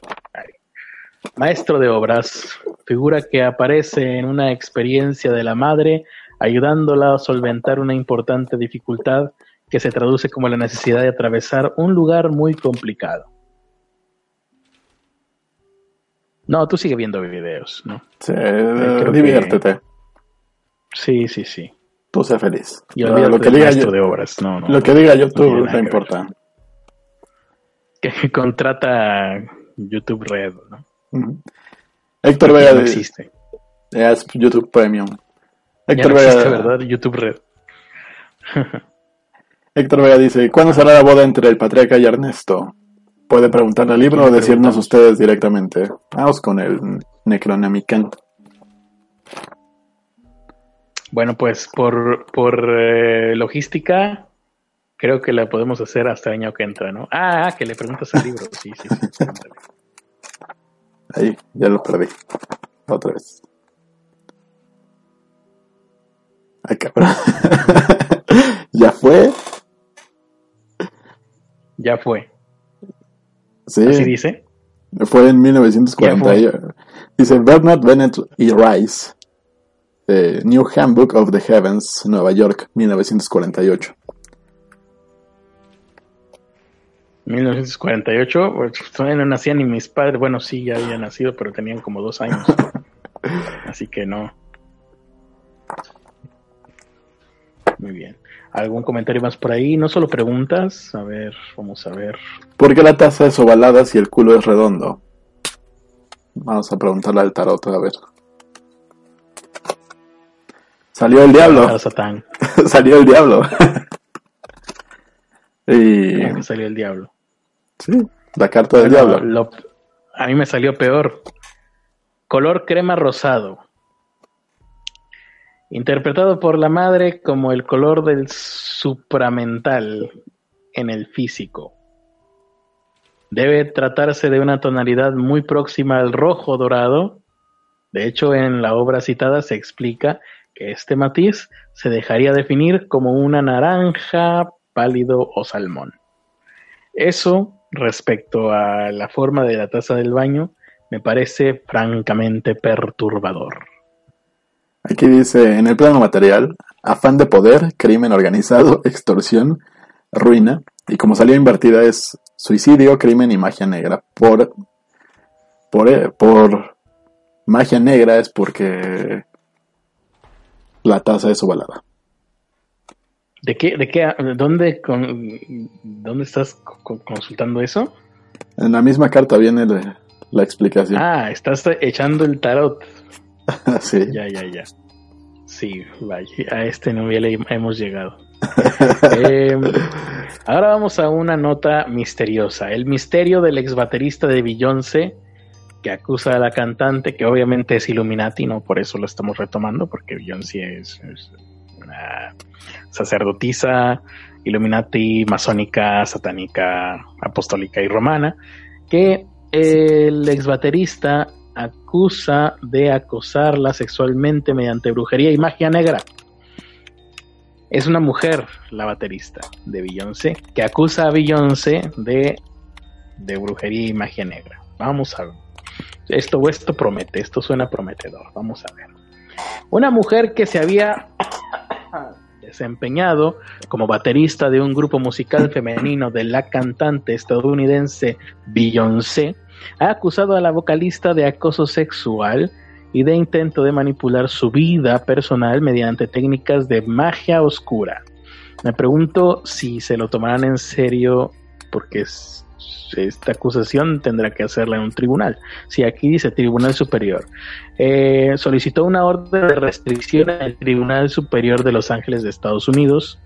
Maestro de obras, figura que aparece en una experiencia de la madre, ayudándola a solventar una importante dificultad que se traduce como la necesidad de atravesar un lugar muy complicado. No, tú sigue viendo videos, ¿no? Sí, creo diviértete. Sí, sí, sí. Tú sé feliz. Y Lo- olvídate lo, que diga, yo- de obras, no, no. lo que diga YouTube no importa. Que contrata YouTube Red, ¿no? Héctor Ya Vega no existe. es YouTube Premium. Ya Héctor, no existe, Vega, ¿verdad? YouTube Red. Héctor Vega dice, ¿cuándo será la boda entre el patriarca y Ernesto? Puede preguntarle al libro o ¿Quién le decirnos ustedes directamente. Vamos con el Necronomicon. Bueno, pues por, por eh, logística, creo que la podemos hacer hasta el año que entra, ¿no? Ah, ah, que le preguntas al libro. Sí, sí, sí. Ahí, ya lo perdí. Otra vez. Ay, cabrón. ya fue. Ya fue. Sí, Así dice. fue en 1940. Dice Bernard Bennett y Rice. eh, New Handbook of the Heavens, Nueva York, 1948. 1948, pues, todavía no nacían ni mis padres. Bueno, sí, ya habían nacido, pero tenían como dos años. Así que no. Muy bien. ¿Algún comentario más por ahí? No solo preguntas. A ver, vamos a ver. ¿Por qué la taza es ovalada si el culo es redondo? Vamos a preguntarle al tarot a ver. Salió el diablo. Satán. Salió el diablo. y ¿Cómo que salió el diablo? sí, la carta del Bueno, diablo. lo- a mí me salió peor. Color crema rosado. Interpretado por la madre como el color del supramental en el físico. Debe tratarse de una tonalidad muy próxima al rojo dorado. De hecho, en la obra citada se explica que este matiz se dejaría definir como una naranja, pálido o salmón. Eso, respecto a la forma de la taza del baño, me parece francamente perturbador. Aquí dice, en el plano material, afán de poder, crimen organizado, extorsión, ruina, y como salió invertida es suicidio, crimen y magia negra. Por, por, por magia negra es porque la taza es ovalada. ¿De qué, de qué, dónde, con- dónde estás co- consultando eso? En la misma carta viene la, la explicación. Ah, estás echando el tarot. sí. Ya, ya, ya. Sí, vaya, a este nivel he- hemos llegado. Eh, ahora vamos a una nota misteriosa. El misterio del ex baterista de Beyoncé que acusa a la cantante, que obviamente es Illuminati, no por eso lo estamos retomando, porque Beyoncé es, es una sacerdotisa Illuminati, masónica, satánica, apostólica y romana, que el ex baterista acusa de acosarla sexualmente mediante brujería y magia negra. Es una mujer, la baterista de Beyoncé, que acusa a Beyoncé de de brujería y magia negra. Vamos a ver. Esto, esto promete, esto suena prometedor. Vamos a ver. Una mujer que se había desempeñado como baterista de un grupo musical femenino de la cantante estadounidense Beyoncé, ha acusado a la vocalista de acoso sexual y de intento de manipular su vida personal mediante técnicas de magia oscura. Me pregunto si se lo tomarán en serio porque esta acusación tendrá que hacerla en un tribunal. Si aquí dice Tribunal Superior, eh, solicitó una orden de restricción el Tribunal Superior de Los Ángeles de Estados Unidos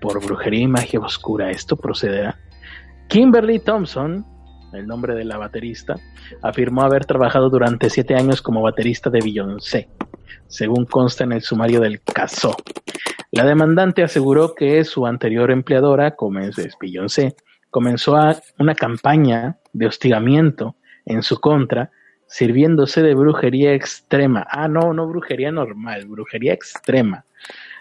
por brujería y magia oscura. ¿Esto procederá? Kimberly Thompson, el nombre de la baterista, afirmó haber trabajado durante siete años como baterista de Beyoncé, según consta en el sumario del caso. La demandante aseguró que su anterior empleadora, como es Beyoncé, comenzó a una campaña de hostigamiento en su contra, sirviéndose de brujería extrema. Ah, no, no brujería normal, brujería extrema.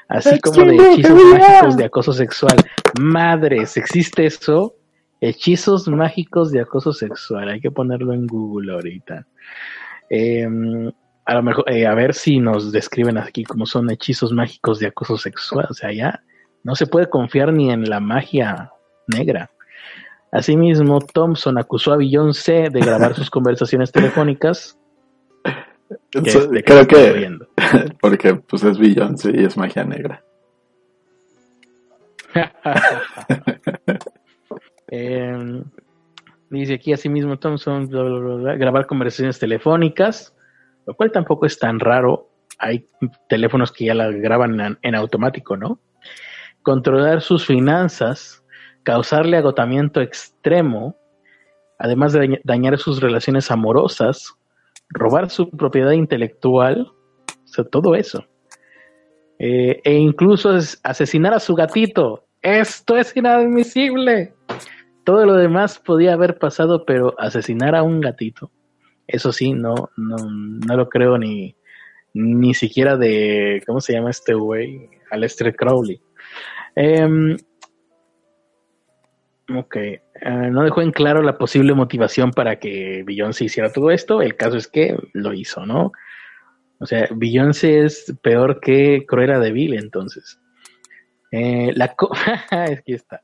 Así como de hechizos mágicos de acoso sexual. Madres, ¿existe eso? Hechizos mágicos de acoso sexual. Hay que ponerlo en Google ahorita. Em, a lo mejor, eh, a ver si nos describen aquí cómo son hechizos mágicos de acoso sexual. O sea, ya no se puede confiar ni en la magia negra. Asimismo, Thompson acusó a Beyoncé de grabar sus conversaciones telefónicas. creo que porque pues es Beyoncé y es magia negra. Em, dice aquí asimismo Thompson grabar conversaciones telefónicas, lo cual tampoco es tan raro. Hay teléfonos que ya la graban en automático, ¿no? Controlar sus finanzas, causarle agotamiento extremo, además de dañar sus relaciones amorosas, robar su propiedad intelectual, o sea, todo eso. Eh, e incluso asesinar a su gatito. Esto es inadmisible. Todo lo demás podía haber pasado, pero asesinar a un gatito, eso sí, no, no, no lo creo ni, ni siquiera de, ¿cómo se llama este güey? Aleister Crowley. Eh, Ok, no dejó en claro la posible motivación para que Beyoncé hiciera todo esto. El caso es que lo hizo, ¿no? O sea, Beyoncé es peor que Cruella de Vil, entonces. Eh, la Aquí está.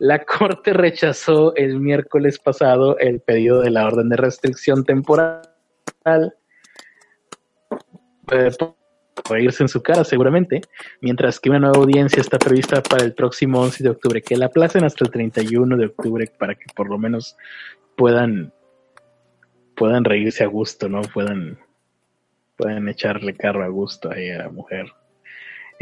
La corte rechazó el miércoles pasado el pedido de la orden de restricción temporal eh, reírse en su cara seguramente, mientras que una nueva audiencia está prevista para el próximo 11 de octubre, que la aplacen hasta el 31 de octubre para que por lo menos puedan puedan reírse a gusto, ¿no? Puedan puedan echarle carro a gusto ahí a la mujer.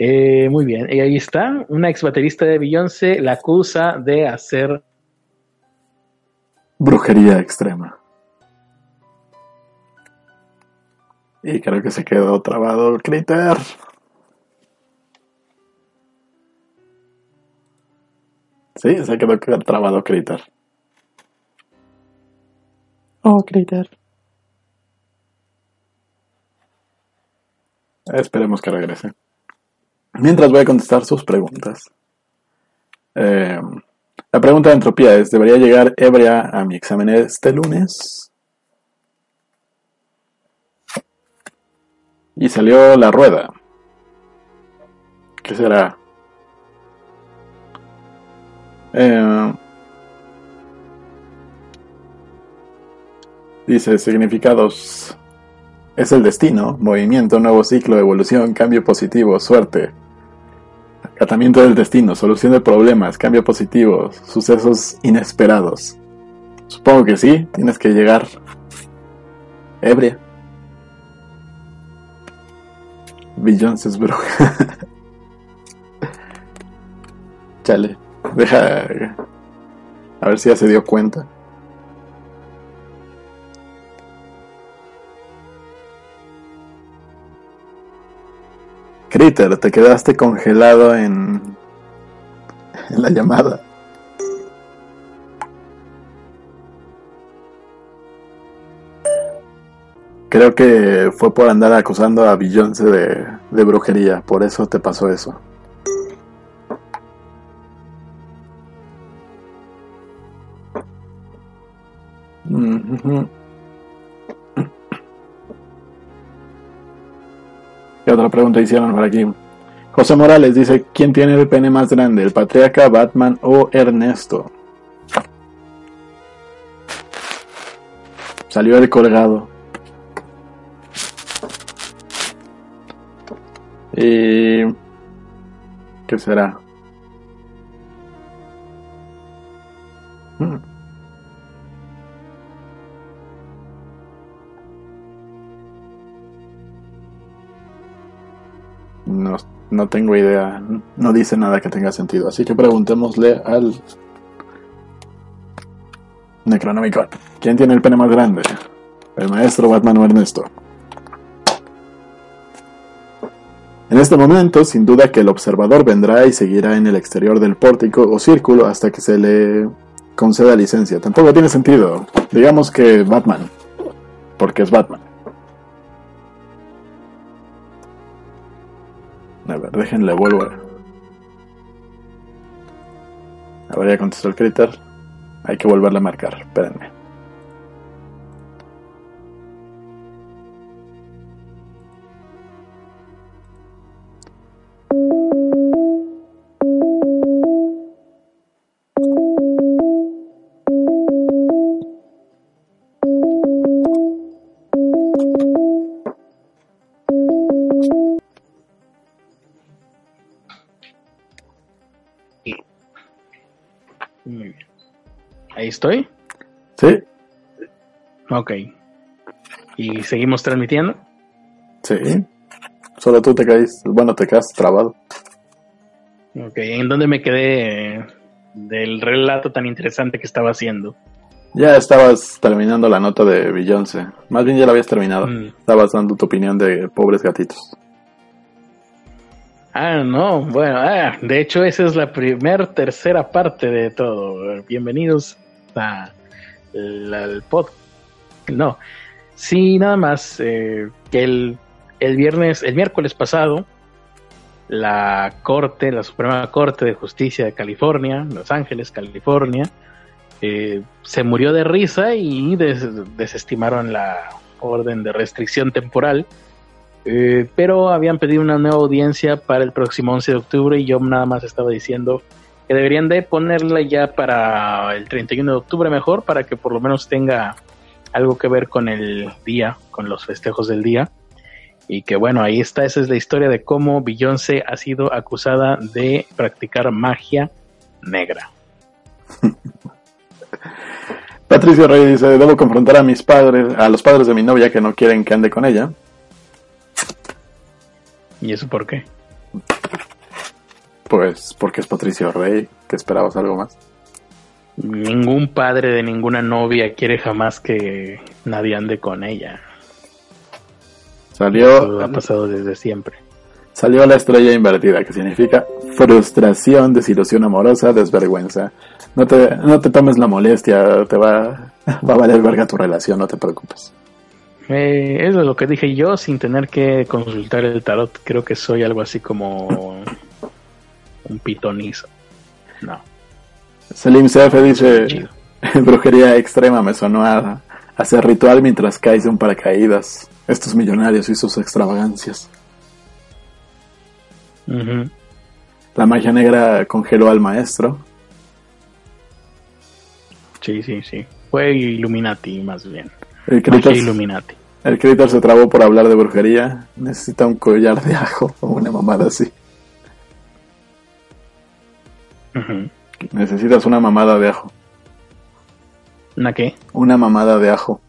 Eh, muy bien, y ahí está, una ex baterista de Beyoncé la acusa de hacer brujería extrema. Y creo que se quedó trabado el Critter. Sí, se quedó trabado Critter. Oh, Critter. Esperemos que regrese. Mientras voy a contestar sus preguntas. Eh, la pregunta de entropía es, ¿debería llegar ebria a mi examen este lunes? Y salió la rueda. ¿Qué será? Eh, dice significados. Es el destino, movimiento, nuevo ciclo, evolución, cambio positivo, suerte. Acatamiento del destino, solución de problemas, cambio positivo, sucesos inesperados. Supongo que sí, tienes que llegar ebria. Beyoncé es. Chale, deja. A ver si ya se dio cuenta. Critter, te quedaste congelado en, en la llamada. Creo que fue por andar acusando a Beyoncé de, de brujería, por eso te pasó eso. Ujú. ¿Qué otra pregunta hicieron por aquí? José Morales dice, ¿quién tiene el pene más grande, el patriarca, Batman o Ernesto? Salió el colgado. Y... ¿Qué será? Hmm. No, no tengo idea. No dice nada que tenga sentido. Así que preguntémosle al Necronomicon. ¿Quién tiene el pene más grande? ¿El maestro Batman o Ernesto? En este momento, sin duda que el observador vendrá y seguirá en el exterior del pórtico o círculo hasta que se le conceda licencia. Tampoco tiene sentido. Digamos que Batman. Porque es Batman. A ver, déjenle vuelvo. a- ver, ya contestó el critter. Hay que volverle a marcar. Espérenme. Ahí estoy. Sí, Ok. ¿Y seguimos transmitiendo? sí. Solo tú te caíste. Bueno, te quedas trabado. Ok. ¿En dónde me quedé eh, del relato tan interesante que estaba haciendo? Ya estabas terminando la nota de Beyoncé. Más bien ya la habías terminado. Mm. Estabas dando tu opinión de pobres gatitos. Ah, no, bueno, ah, de hecho esa es la primer tercera parte de todo. Bienvenidos la- al pod. No, sí, nada más eh, que el, el viernes, el miércoles pasado, la Corte, la Suprema Corte de Justicia de California, Los Ángeles, California, eh, se murió de risa y des- desestimaron la orden de restricción temporal eh, pero habían pedido una nueva audiencia para el próximo 11 de octubre y yo nada más estaba diciendo que deberían de ponerla ya para el 31 de octubre mejor, para que por lo menos tenga algo que ver con el día, con los festejos del día. Y que bueno, ahí está, esa es la historia de cómo Beyoncé ha sido acusada de practicar magia negra. Patricio Rey dice, debo confrontar a mis padres, a los padres de mi novia que no quieren que ande con ella. ¿Y eso por qué? Pues porque es Patricio Rey, que esperabas algo más. Ningún padre de ninguna novia quiere jamás que nadie ande con ella. Eso Salió, ha pasado desde siempre. salió la estrella invertida, que significa frustración, desilusión amorosa, desvergüenza. No te, no te tomes la molestia, te va, va a valer verga tu relación, no te preocupes. Eh, eso es lo que dije yo sin tener que consultar el tarot. Creo que soy algo así como un pitonizo. No, Selim CF dice, brujería extrema me sonó a hacer ritual mientras caes de un paracaídas. Estos millonarios y sus extravagancias. La magia negra congeló al maestro. Sí, sí, sí. Fue Illuminati más bien. El Critter, Illuminati. el Critter se trabó por hablar de brujería. Necesita un collar de ajo o una mamada así. Necesitas una mamada de ajo. ¿Una qué? Una mamada de ajo.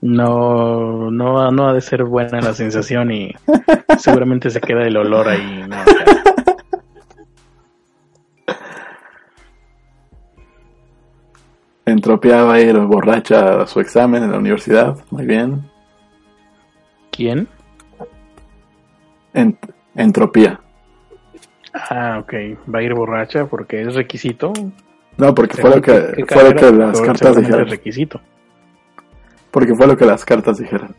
No, no, no ha de ser buena la sensación y seguramente se queda el olor ahí. no. Entropía va a ir borracha a su examen en la universidad. Muy bien. ¿Quién? En- entropía. Ah, ok. Va a ir borracha porque es requisito. No, porque fue lo que, ¿Qué fue lo que las cartas dijeron. requisito. Porque fue lo que las cartas dijeron.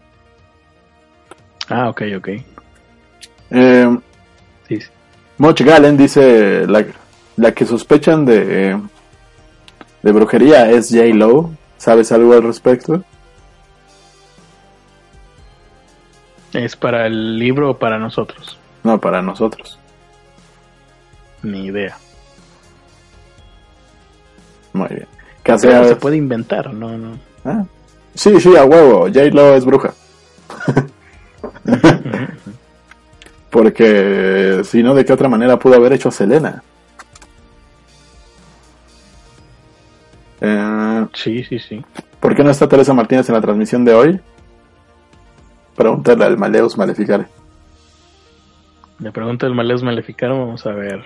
Ah, ok, ok. Eh, Sí, sí. Moch Galen dice la, la que sospechan de, de brujería es J. Lo. ¿Sabes algo al respecto? ¿Es para el libro o para nosotros? No, para nosotros. Ni idea. Muy bien. Pero se puede inventar, no, no. Ah, Sí, sí, a huevo. J-Lo es bruja. Porque si no, ¿de qué otra manera pudo haber hecho a Selena? Eh, Sí, sí, sí. ¿Por qué no está Teresa Martínez en la transmisión de hoy? Pregúntale al Maleus Maleficare. Me pregunta el Maleus Maleficarum, vamos a ver.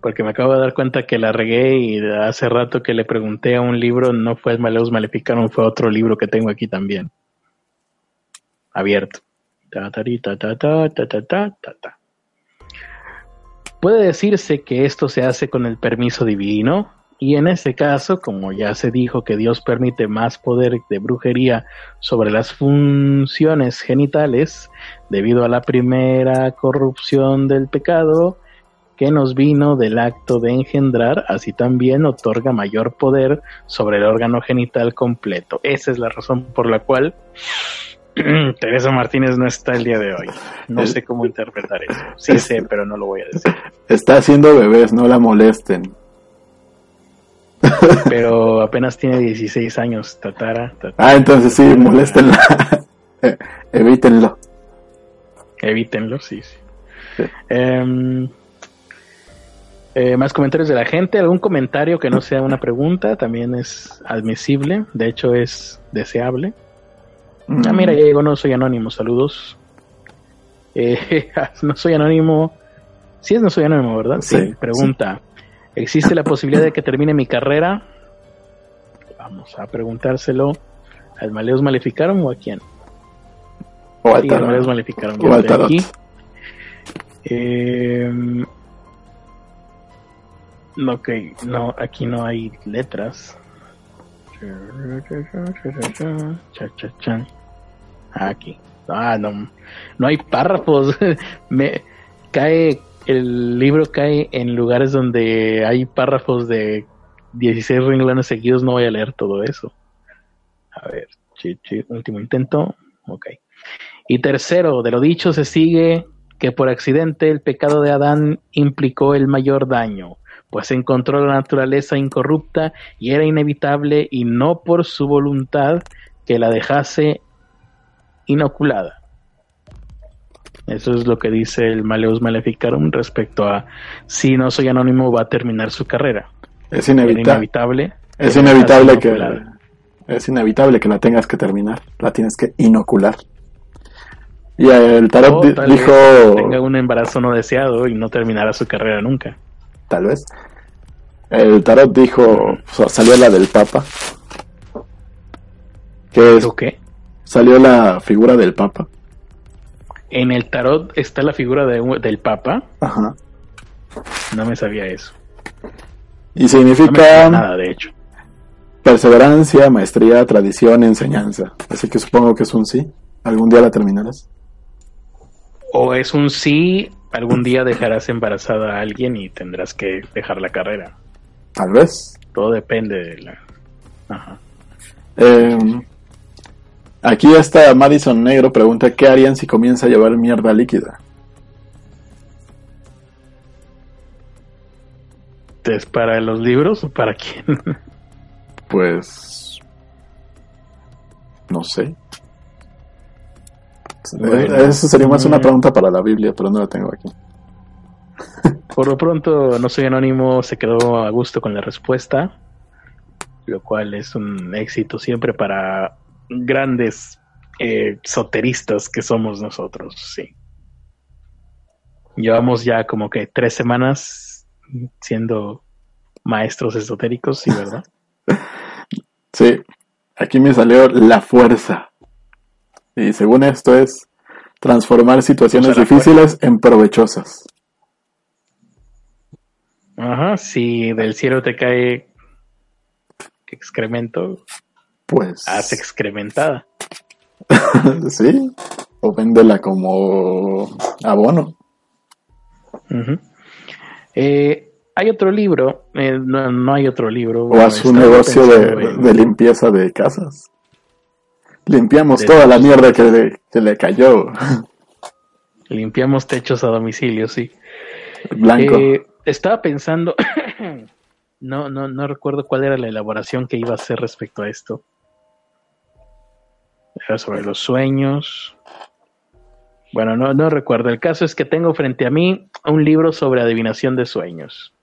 Porque me acabo de dar cuenta que la regué y hace rato que le pregunté a un libro, no fue el Maleus Maleficarum, fue otro libro que tengo aquí también. Abierto. Ta, ta, ta, Puede decirse que esto se hace con el permiso divino, y en este caso, como ya se dijo que Dios permite más poder de brujería sobre las funciones genitales, debido a la primera corrupción del pecado que nos vino del acto de engendrar, así también otorga mayor poder sobre el órgano genital completo. Esa es la razón por la cual Teresa Martínez no está el día de hoy. No sé cómo interpretar eso. Sí sé, pero no lo voy a decir. Está haciendo bebés, no la molesten. Pero apenas tiene 16 años, Tatara. tatara. Ah, entonces sí, moléstenla. Evítenlo. Evítenlo, sí, sí. Sí. Em, eh, más comentarios de la gente. ¿Algún comentario que no sea una pregunta? También es admisible. De hecho, es deseable. Ah, mira, ya llegó No Soy Anónimo. Saludos. Eh, no Soy Anónimo. Sí es No Soy Anónimo, ¿verdad? Sí, Pregunta. ¿Existe la posibilidad de que termine mi carrera? Vamos a preguntárselo al Maleus Maleficarum o a quién. O al Sí, Maleus Maleficarum. O al aquí. Eh, ok, no, aquí no hay letras. Aquí. Ah, no, no hay párrafos. Me cae, el libro cae en lugares donde hay párrafos de 16 renglones seguidos. No voy a leer todo eso. A ver, último intento. Ok. Y tercero, de lo dicho se sigue que por accidente el pecado de Adán implicó el mayor daño, pues encontró la naturaleza incorrupta y era inevitable y no por su voluntad que la dejase inoculada. Eso es lo que dice el Maleus Maleficarum respecto a si no soy anónimo va a terminar su carrera. Es inevitable. inevitable. Es inevitable que inoculada. es inevitable que la tengas que terminar. La tienes que inocular. Y el tarot tal dijo, vez tenga un embarazo no deseado y no terminará su carrera nunca. tal vez. El tarot dijo, salió la del Papa. Que es, ¿O qué? salió la figura del Papa. En el tarot está la figura de un- del Papa. Ajá. No me sabía eso. Y significa nada, de hecho. perseverancia, maestría, tradición, enseñanza. Así que supongo que es un sí. ¿Algún día la terminarás? O es un sí, algún día dejarás embarazada a alguien y tendrás que dejar la carrera. Tal vez. Todo depende de la... Ajá. Eh, aquí está Madison Negro pregunta ¿qué harían si comienza a llevar mierda líquida? ¿Es para los libros o para quién? Pues no sé. Bueno. Eh, Eso sería más una Mm. pregunta para la Biblia, pero no la tengo aquí. Por lo pronto, no soy anónimo, se quedó a gusto con la respuesta, lo cual es un éxito siempre para grandes eh, soteristas que somos nosotros, sí. Llevamos ya como que tres semanas siendo maestros esotéricos, sí, ¿verdad? Sí, aquí me salió la fuerza. Y según esto es transformar situaciones difíciles en provechosas. Ajá, si del cielo te cae excremento, Pues haz excrementada. sí, o véndela como abono. Eh, hay otro libro, eh, no, no hay otro libro. O haz un negocio de, en- de limpieza de casas. Limpiamos De toda la mierda que le, que le cayó. Limpiamos techos a domicilio, sí. Blanco. Eh, estaba pensando, no, no, no recuerdo cuál era la elaboración que iba a hacer respecto a esto. Era sobre los sueños. Bueno, no, no recuerdo. El caso es que tengo frente a mí un libro sobre adivinación de sueños.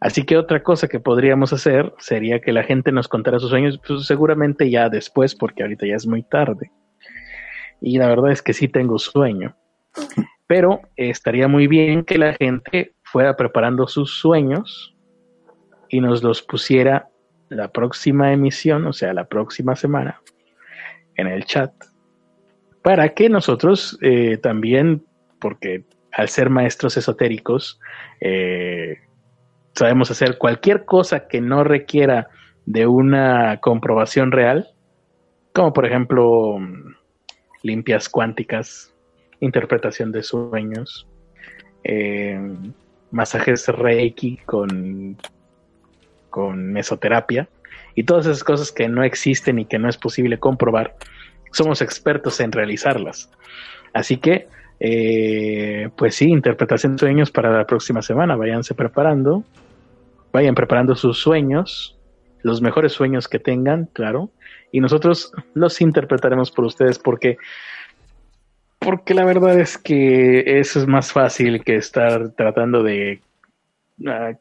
Así que otra cosa que podríamos hacer sería que la gente nos contara sus sueños, pues seguramente ya después, porque ahorita ya es muy tarde. Y la verdad es que sí tengo sueño. Pero estaría muy bien que la gente fuera preparando sus sueños y nos los pusiera la próxima emisión, o sea, la próxima semana, en el chat, para que nosotros eh, también, porque al ser maestros esotéricos, eh, sabemos hacer cualquier cosa que no requiera de una comprobación real, como por ejemplo limpias cuánticas, interpretación de sueños, eh, masajes reiki con, con mesoterapia y todas esas cosas que no existen y que no es posible comprobar, somos expertos en realizarlas. Así que, eh, pues sí, interpretación de sueños para la próxima semana, váyanse preparando, vayan preparando sus sueños, los mejores sueños que tengan, claro, y nosotros los interpretaremos por ustedes porque porque la verdad es que eso es más fácil que estar tratando de ah,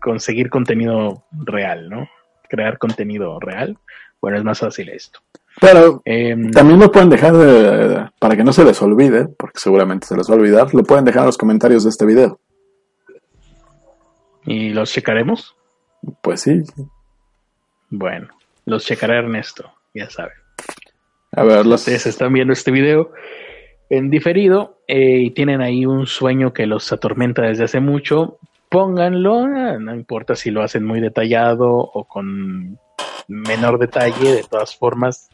conseguir contenido real, ¿no? Crear contenido real. Bueno, es más fácil esto. Pero Em, también lo pueden dejar de- para que no se les olvide, porque seguramente se les va a olvidar, lo pueden dejar en los comentarios de este video. ¿Y los checaremos? Pues sí. Bueno, los checará Ernesto, ya saben. A ver, los... Ustedes están viendo este video en diferido eh, y tienen ahí un sueño que los atormenta desde hace mucho, pónganlo, no importa si lo hacen muy detallado o con menor detalle, de todas formas,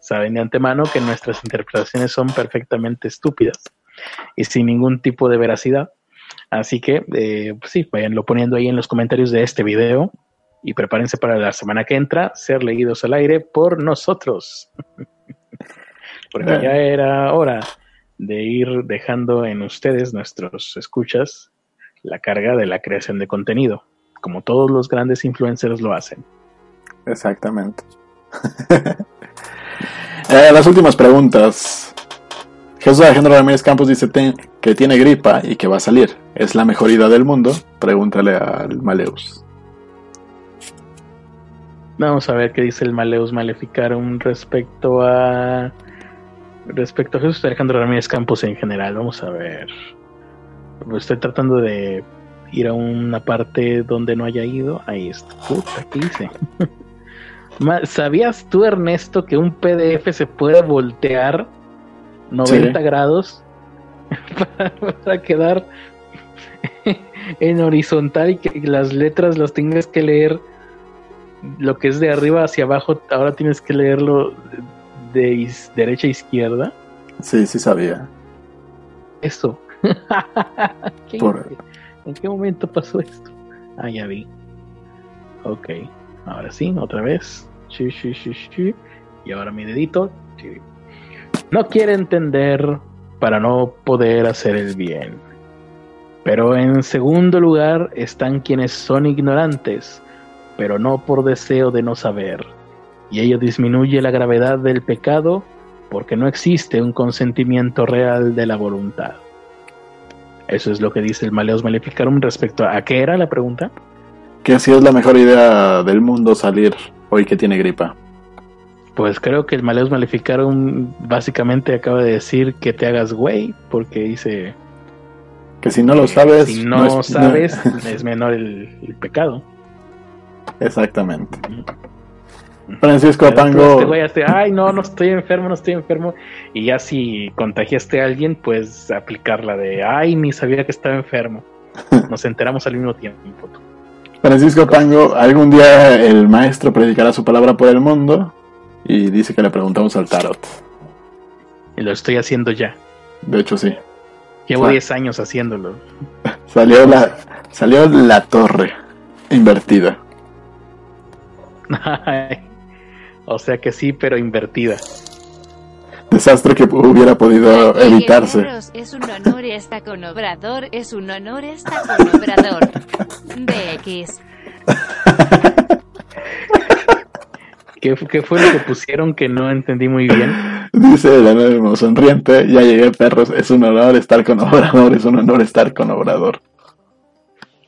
saben de antemano que nuestras interpretaciones son perfectamente estúpidas y sin ningún tipo de veracidad. Así que, eh, pues sí, vayanlo poniendo ahí en los comentarios de este video y prepárense para la semana que entra ser leídos al aire por nosotros. Porque ya era hora de ir dejando en ustedes, nuestros escuchas, la carga de la creación de contenido, como todos los grandes influencers lo hacen. Exactamente. Eh, las últimas preguntas. Jesús Alejandro Ramírez Campos dice que tiene gripa y que va a salir. ¿Es la mejor idea del mundo? Pregúntale al Maleus. Vamos a ver qué dice el Maleus Maleficarum respecto a respecto a Jesús Alejandro Ramírez Campos en general. Vamos a ver. Estoy tratando de ir a una parte donde no haya ido. Ahí está. Puta, ¿qué hice? ¿Sabías tú, Ernesto, que un PDF se puede voltear 90 Sí. grados para, para quedar en horizontal y que las letras las tengas que leer lo que es de arriba hacia abajo, ahora tienes que leerlo de derecha a izquierda. Sí, sí sabía. Eso. ¿Qué Por- hice? ¿En qué momento pasó esto? Ah, ya vi. Ok. Ahora sí, otra vez. Y ahora mi dedito. No quiere entender para no poder hacer el bien. Pero en segundo lugar están quienes son ignorantes, pero no por deseo de no saber. Y ello disminuye la gravedad del pecado porque no existe un consentimiento real de la voluntad. Eso es lo que dice el Maleus Maleficarum respecto a... ¿a qué era la pregunta? Que si es la mejor idea del mundo salir hoy que tiene gripa. Pues creo que el Maleus Maleficarum básicamente acaba de decir que te hagas güey, porque dice... Que si no lo sabes. si no, es- sabes, es menor el, el pecado. Exactamente. Francisco Pero Apango. este güey hace, ay, no, no estoy enfermo, no estoy enfermo. Y ya si contagiaste a alguien, pues aplicar la de, ay, ni sabía que estaba enfermo. Nos enteramos al mismo tiempo. Francisco Pango, algún día el maestro predicará su palabra por el mundo y dice que le preguntamos al tarot. Y lo estoy haciendo ya. De hecho, sí. Llevo Ah. 10 años haciéndolo. Salió la, salió la torre invertida. o sea que sí, pero invertida. Desastre que hubiera podido evitarse. Es un honor estar con Obrador, es un honor estar con Obrador. DX. ¿Qué, qué fue lo que pusieron que no entendí muy bien? Dice el anónimo sonriente, ya llegué perros, es un honor estar con Obrador, es un honor estar con Obrador.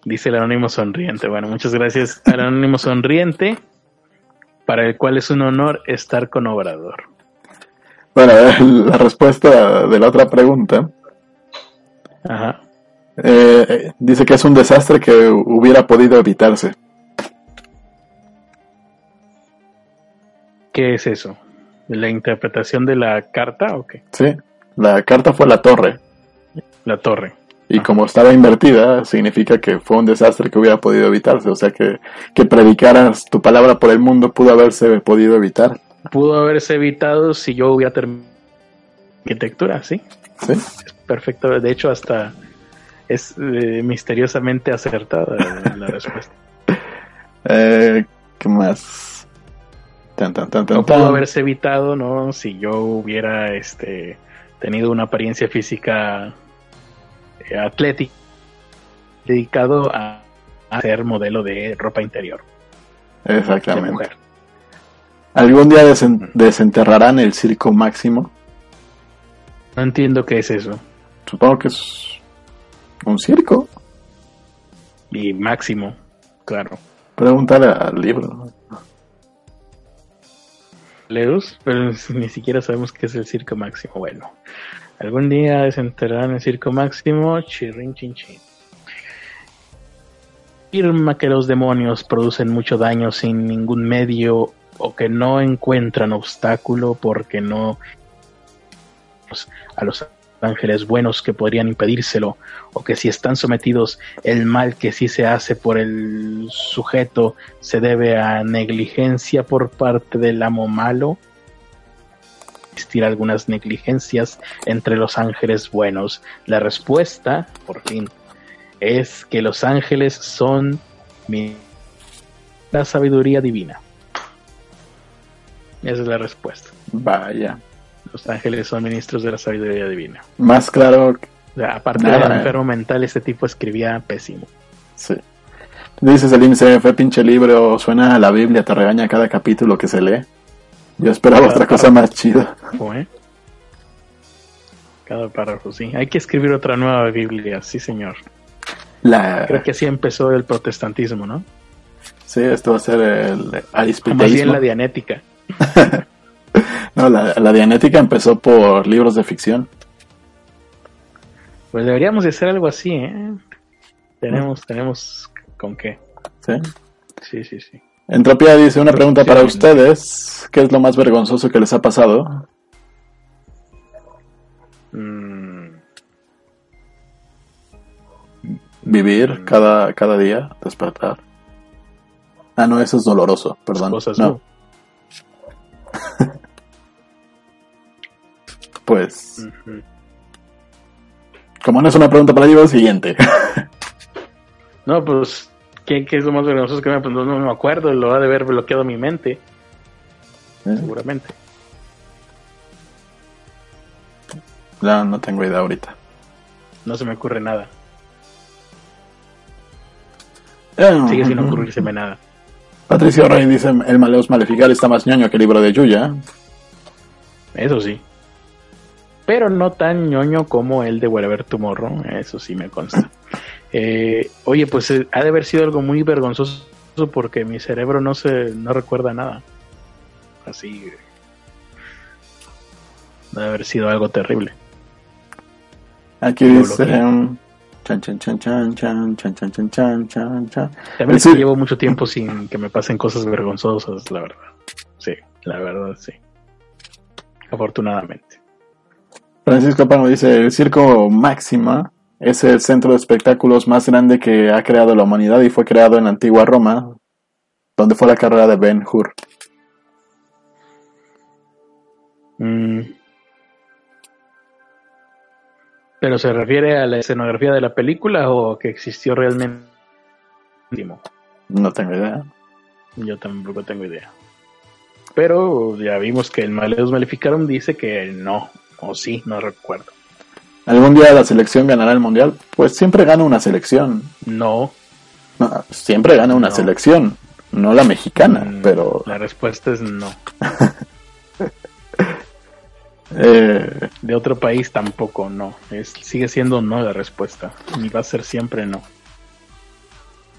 Dice el anónimo sonriente. Bueno, muchas gracias al anónimo sonriente, para el cual es un honor estar con Obrador. Bueno, la respuesta de la otra pregunta Ajá. eh, dice que es un desastre que hubiera podido evitarse. ¿Qué es eso? ¿La interpretación de la carta o qué? Sí, la carta fue la torre La torre. Y como estaba invertida significa que fue un desastre que hubiera podido evitarse, o sea que que predicaras tu palabra por el mundo pudo haberse podido evitar. Pudo haberse evitado si yo hubiera terminado arquitectura, sí. Sí, Es perfecto. De hecho, hasta es eh, misteriosamente acertada la respuesta. eh, ¿qué más? Tan, tan, tan, tan, No pudo haberse evitado, ¿no? Si yo hubiera este tenido una apariencia física atlética, dedicado a, a ser modelo de ropa interior de Exactamente. mujer. ¿Algún día desen- desenterrarán el circo máximo? No entiendo qué es eso. Supongo que es un circo. Y máximo, claro. Pregúntale al libro. Leus, pero ni siquiera sabemos qué es el circo máximo. Bueno, algún día desenterrarán el circo máximo. Chirrin chin chin. Afirma que los demonios producen mucho daño sin ningún medio o que no encuentran obstáculo porque no a los ángeles buenos que podrían impedírselo o que si están sometidos el mal que sí se hace por el sujeto se debe a negligencia por parte del amo malo existir algunas negligencias entre los ángeles buenos la respuesta por fin es que los ángeles son mi- la sabiduría divina esa es la respuesta Vaya. los ángeles son ministros de la sabiduría divina Más claro, o sea, aparte del eh. enfermo mental, este tipo escribía pésimo. sí. Dices el índice, fue pinche libro, suena a la Biblia, te regaña cada capítulo que se lee. Yo esperaba Cada otra cosa párrafo. más chida. ¿eh? Cada párrafo, sí. Hay que escribir otra nueva Biblia, sí, señor. La, Creo que así empezó el protestantismo, ¿no? sí, esto va a ser el O más bien la dianética. No, la, la dianética empezó por libros de ficción. Pues deberíamos de hacer algo así, ¿eh? Tenemos, tenemos con qué. ¿sí? Sí, sí, sí. Entropía dice una pregunta para ustedes. ¿Qué es lo más vergonzoso que les ha pasado? Mm, Vivir cada, cada día, despertar. Ah, no, eso es doloroso, perdón. cosas, no, pues, como no es una pregunta para libro, siguiente. No, pues, ¿qué, qué es lo más vergonzoso que me pues, no, no me acuerdo? Lo ha de haber bloqueado mi mente, ¿Eh? seguramente. No, no tengo idea ahorita. No se me ocurre nada. Eh, Sigue sin ocurrírseme nada. Patricio Rey dice, el Maleus Maleficar está más ñoño que el libro de Yuya. Eso sí. Pero no tan ñoño como el de Wherever Tomorrow. Eso sí me consta. Eh, oye, pues eh, ha de haber sido algo muy vergonzoso porque mi cerebro no se no recuerda nada. Así. eh, Debe haber sido algo terrible. Aquí dice... um, Chan, chan, chan, chan, chan, chan, chan, chan, chan, chan, chan. También Sí. llevo mucho tiempo sin que me pasen cosas vergonzosas, la verdad. Sí, la verdad, sí. Afortunadamente. Francisco Pano dice, el circo Máxima es el centro de espectáculos más grande que ha creado la humanidad y fue creado en la antigua Roma, donde fue la carrera de Ben Hur. Mm. ¿Pero se refiere a la escenografía de la película o que existió realmente? No tengo idea. Yo tampoco tengo idea. Pero ya vimos que el Maleus Maleficarum dice que no, o sí, no recuerdo. ¿Algún día la selección ganará el mundial? Pues siempre gana una selección. No. No, siempre gana una No. selección. No la mexicana, Mm, pero. La respuesta es no. eh, De otro país tampoco, no. Es, sigue siendo no la respuesta. Y va a ser siempre no.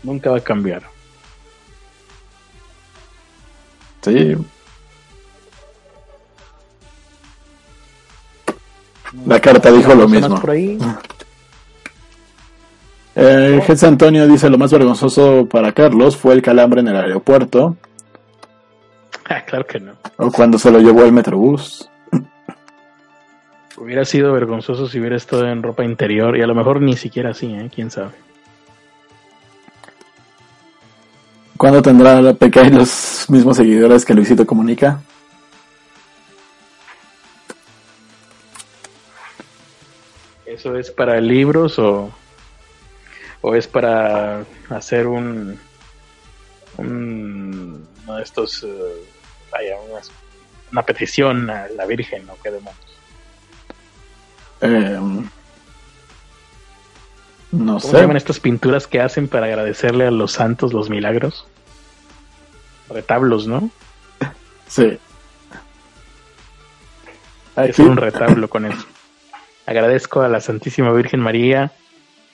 Nunca va a cambiar. sí. La carta dijo lo ¿Personas mismo. por ahí? Eh, Jesse Antonio dice: Lo más vergonzoso para Carlos fue el calambre en el aeropuerto Ah, claro que no. o cuando se lo llevó el metrobús. Hubiera sido vergonzoso si hubiera estado en ropa interior y a lo mejor ni siquiera así, ¿eh? ¿Quién sabe? ¿Cuándo tendrá la PK y los mismos seguidores que Luisito Comunica? ¿Eso es para libros o, o es para hacer un, un uno de estos, eh, vaya, unas- una petición a la Virgen o qué demonios? Eh, no ¿Cómo se sé. llaman estas pinturas que hacen para agradecerle a los santos los milagros? Retablos, ¿no? Sí. Hay que Aquí, hacer un retablo con eso. Agradezco a la Santísima Virgen María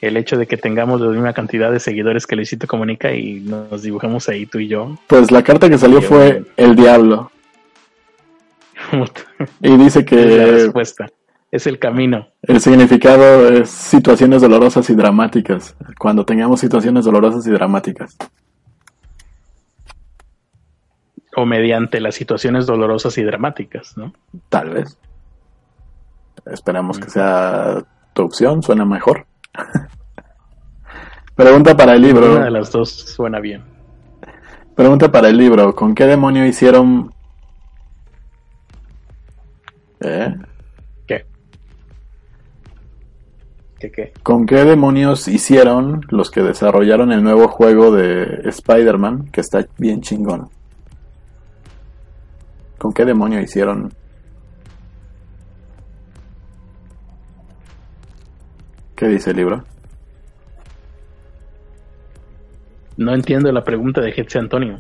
el hecho de que tengamos la misma cantidad de seguidores que Luisito Comunica y nos dibujamos ahí tú y yo. pues la carta que salió fue el diablo. Y dice es la que respuesta. Es el camino. el significado es situaciones dolorosas y dramáticas. Cuando tengamos situaciones dolorosas y dramáticas. O mediante las situaciones dolorosas y dramáticas, ¿no? Tal vez. Esperamos que sea tu opción, suena mejor. Pregunta para el libro. Una de las dos suena bien. Pregunta para el libro. ¿Con qué demonio hicieron... ¿Eh? ¿Qué? ¿Qué qué? ¿Con qué demonios hicieron los que desarrollaron el nuevo juego de Spider-Man? Que está bien chingón. ¿Con qué demonio hicieron? ¿Qué dice el libro? No entiendo la pregunta de Hetze Antonio.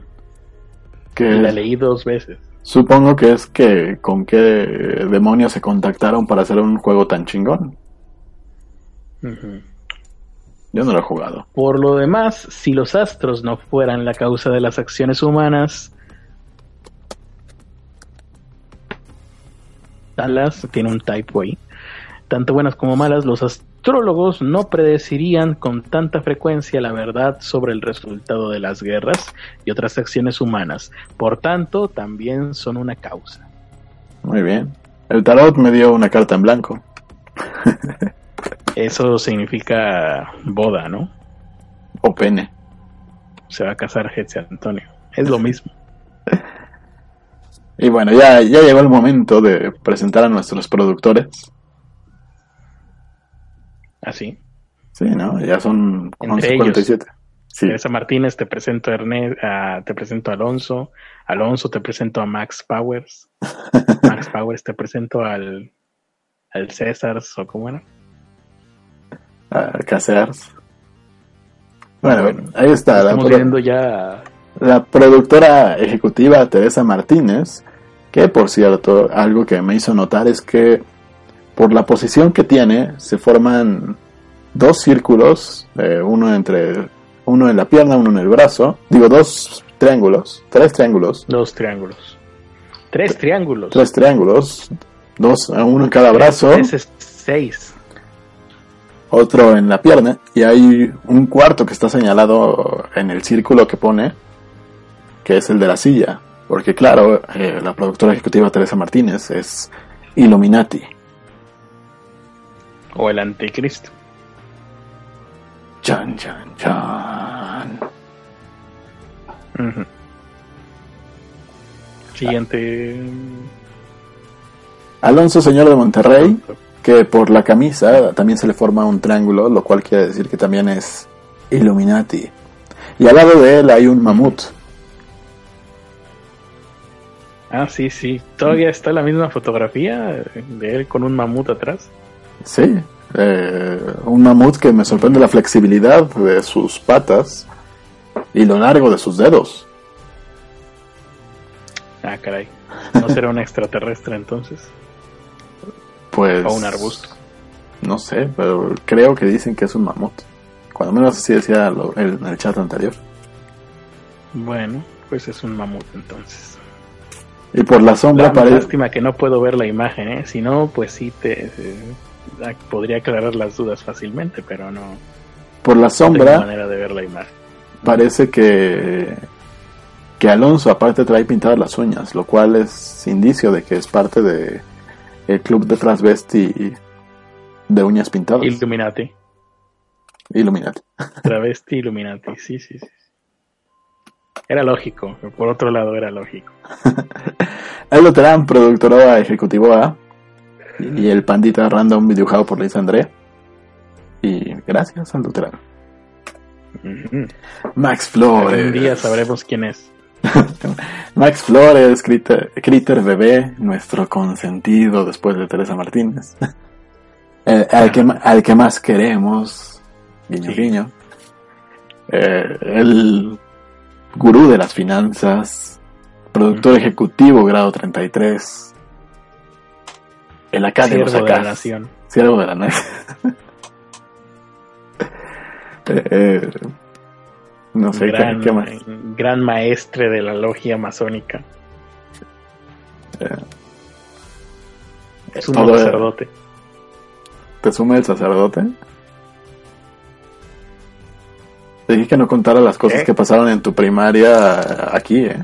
Que La leí dos veces. supongo que es que con qué demonios se contactaron para hacer un juego tan chingón. Yo no lo he jugado. Por lo demás, si los astros no fueran la causa de las acciones humanas, Talas tiene un typo ahí. Tanto buenas como malas, los no predecirían con tanta frecuencia la verdad sobre el resultado de las guerras y otras acciones humanas. Por tanto, también son una causa. Muy bien. El tarot me dio una carta en blanco. Eso significa boda, ¿no? O pene. Se va a casar Hetze Antonio. Es lo mismo. Y bueno, ya, ya llegó el momento de presentar a nuestros productores. Así. Sí, ¿no? Ya son Entre 11.47. Sí. Teresa Martínez, te presento a Ernest, te presento a Alonso. Alonso, te presento a Max Powers. Max Powers, te presento al, al César, o cómo era. a Casears. Bueno, bueno, ahí está. Estamos viendo ya. la productora ejecutiva Teresa Martínez, que por cierto, algo que me hizo notar es que por la posición que tiene, se forman dos círculos, eh, uno entre uno en la pierna, uno en el brazo, digo dos triángulos, tres triángulos, Dos triángulos. Tres triángulos. tres triángulos, dos, uno en cada brazo, Tres es seis. otro en la pierna, y hay un cuarto que está señalado en el círculo que pone, que es el de la silla. Porque claro, eh, la productora ejecutiva Teresa Martínez es Illuminati. O el anticristo. Chan, chan, chan. Siguiente. Alonso, señor de Monterrey, que por la camisa también se le forma un triángulo, lo cual quiere decir que también es Illuminati. Y al lado de él hay un mamut. Ah, sí, sí. Todavía está la misma fotografía de él con un mamut atrás. Sí, eh, un mamut que me sorprende la flexibilidad de sus patas y lo largo de sus dedos. Ah, caray. ¿No será un extraterrestre entonces? Pues. O un arbusto. No sé, pero creo que dicen que es un mamut. Cuando menos así decía lo- el- en el chat anterior. Bueno, pues es un mamut entonces. Y por la sombra parece. lástima que no puedo ver la imagen, ¿eh? Si no, pues sí te... eh, podría aclarar las dudas fácilmente, pero no, Por la sombra manera de ver la imagen. parece que. Que Alonso aparte trae pintadas las uñas, lo cual es indicio de que es parte de el club de transvesti de uñas pintadas. Illuminati. Illuminati. Travesti Illuminati, sí, sí, sí. Era lógico, por otro lado era lógico. Aldo Terán, productora ejecutivo A. Y el pandita random dibujado por Luis André. Y gracias, Aldo Terán. Ujú. Max Flores. Algún día sabremos quién es. Max Flores, Critter, Critter Bebé, nuestro consentido después de Teresa Martínez. El- al, que, al que más queremos, guiño Sí. guiño. Eh, el gurú de las finanzas, productor ejecutivo grado 33. El acá de los Siervo de la acá. nación. Siervo de la nación. Eh, eh, no sé, ¿qué- gran, ¿qué, más? gran maestre de la logia masónica. Eh, Es un sacerdote. ¿Te suma el sacerdote? Te dije que no contara las cosas ¿Eh? que pasaron en tu primaria aquí, ¿eh?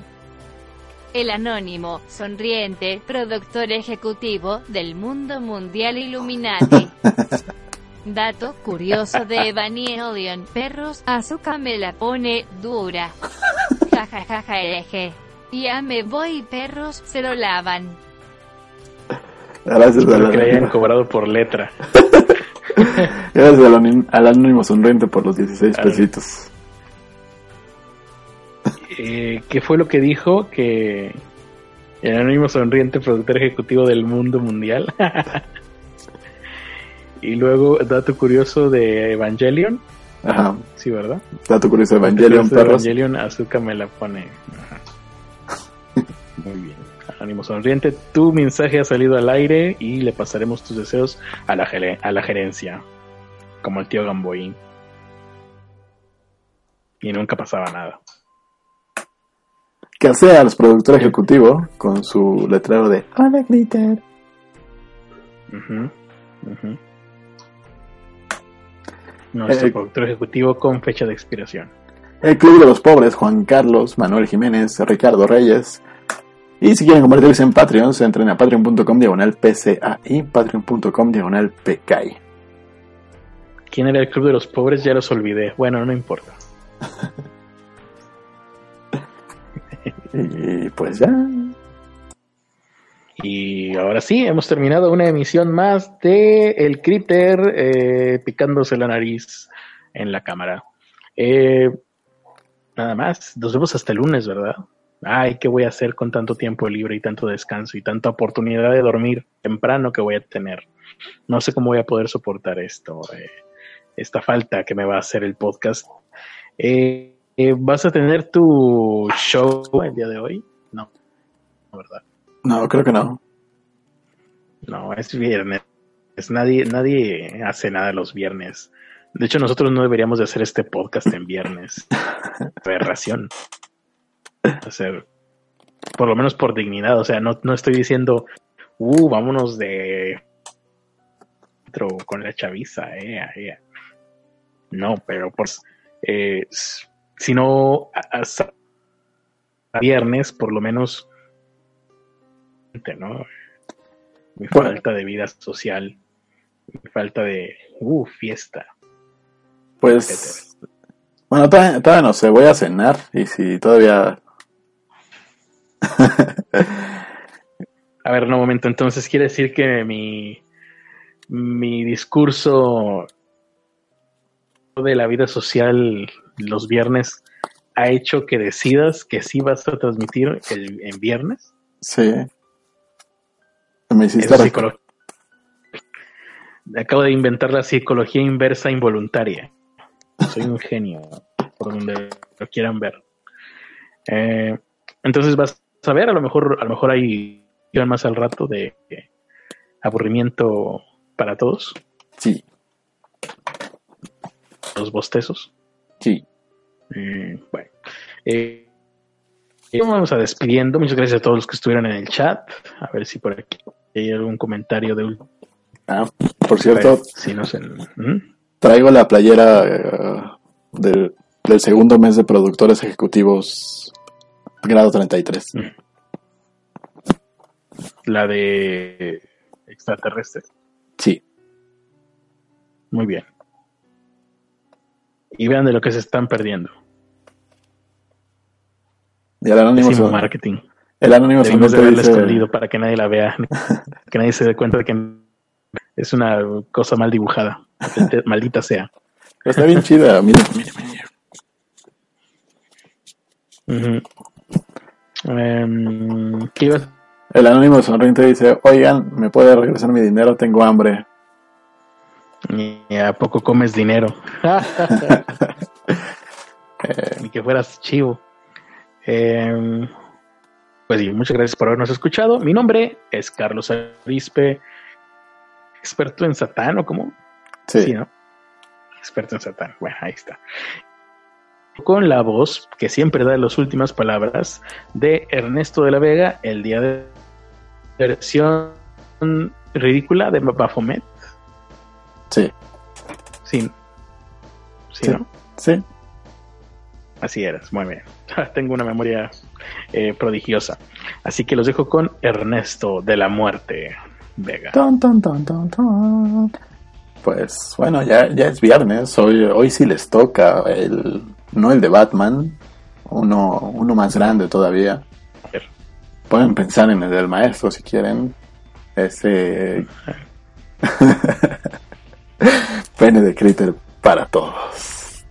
El anónimo, sonriente, productor ejecutivo del mundo mundial Illuminati. Dato curioso de Evangelion. Perros, azúcar me la pone dura. Ja ja ja ja LG. Ya me voy perros, se lo lavan. Gracias, Espero que le hayan al, cobrado por letra. gracias al, al anónimo sonriente por los 16 Al- pesitos. Eh, ¿Qué fue lo que dijo? Que el anónimo sonriente productor ejecutivo del mundo mundial. y luego, dato curioso de Evangelion. Ajá. Sí, ¿verdad? Dato curioso de Evangelion, Curioso de perros. Evangelion, Azúcar me la pone. Ajá. Muy bien. Anónimo sonriente, tu mensaje ha salido al aire y le pasaremos tus deseos a la, a la gerencia. Como el tío Gamboín. Y nunca pasaba nada. Que sea el productor ejecutivo con su letrero de Hola, Glitter. Ujú, ujú. Nuestro Eh, productor ejecutivo con fecha de expiración. El Club de los Pobres, Juan Carlos, Manuel Jiménez, Ricardo Reyes. Y si quieren convertirse en Patreons, entren a patreon.com diagonal PCAI, patreon.com diagonal PKI. ¿Quién era el club de los pobres? Ya los olvidé. Bueno, no importa. Y pues ya. Y ahora sí, hemos terminado una emisión más de El Critter eh, picándose la nariz en la cámara. Eh, nada más, nos vemos hasta el lunes, ¿verdad? Ay, ¿qué voy a hacer con tanto tiempo libre y tanto descanso y tanta oportunidad de dormir temprano que voy a tener? No sé cómo voy a poder soportar esto, eh, esta falta que me va a hacer el podcast. Eh, eh, ¿Vas a tener tu show el día de hoy? No, ¿verdad? No, creo que no. No, es viernes. Es nadie, nadie hace nada los viernes. De hecho, nosotros no deberíamos de hacer este podcast en viernes. Aberración. Hacer, por lo menos por dignidad. O sea, no, no estoy diciendo, uh, vámonos de con la chaviza, eh, eh. No, pero pues, eh, si no a- a- a viernes, por lo menos, ¿no? mi Bueno. falta de vida social, mi falta de uh, fiesta. Pues. Bueno, todavía, todavía no sé, voy a cenar. Y si todavía. A ver, no, momento, entonces quiere decir que mi mi discurso de la vida social los viernes ha hecho que decidas que sí vas a transmitir el, en viernes. Sí. Me hiciste psicología. Acabo de inventar la psicología inversa involuntaria. Soy un genio, por donde lo quieran ver. Eh, entonces vas a ver, a lo mejor, a lo mejor hay más al rato de aburrimiento para todos, Sí, los bostezos. Sí. Eh, bueno, eh, eh, vamos a despidiendo. Muchas gracias a todos los que estuvieron en el chat. A ver si por aquí hay algún comentario de. Ah, por cierto, Si no se. ¿Mm? traigo la playera eh, del, del segundo mes de productores ejecutivos grado 33. La de extraterrestre. Sí, Muy bien. Y vean de lo que se están perdiendo. y el anónimo, marketing. el anónimo Debimos de dice, escondido para que nadie la vea. que nadie se dé cuenta de que es una cosa mal dibujada. Maldita sea. "Pero está bien chida, mire, mire, mire". Ujú. Em, ¿Qué ibas El anónimo sonriente dice, oigan, ¿me puede regresar mi dinero? Tengo hambre. Ni a poco comes dinero. Ni que fueras chivo. Eh, pues sí, muchas gracias por habernos escuchado. Mi nombre es Carlos Arispe, experto en Satán, ¿o cómo? Sí, Sí, ¿no? Experto en Satán. Bueno, ahí está. Con la voz que siempre da las últimas palabras de Ernesto de la Vega, el día de versión ridícula de Baphomet. Sí, Sí. Sí, Sí. ¿no? sí. Así eras, muy bien. Tengo una memoria eh, prodigiosa. Así que los dejo con Ernesto de la Muerte Vega. Ton, ton, ton, ton, ton. Pues bueno, ya, ya es viernes. Hoy, hoy sí les toca el, no el de Batman, uno, uno más grande todavía. Pueden pensar en el del maestro si quieren. Ese Pene de Critter para todos.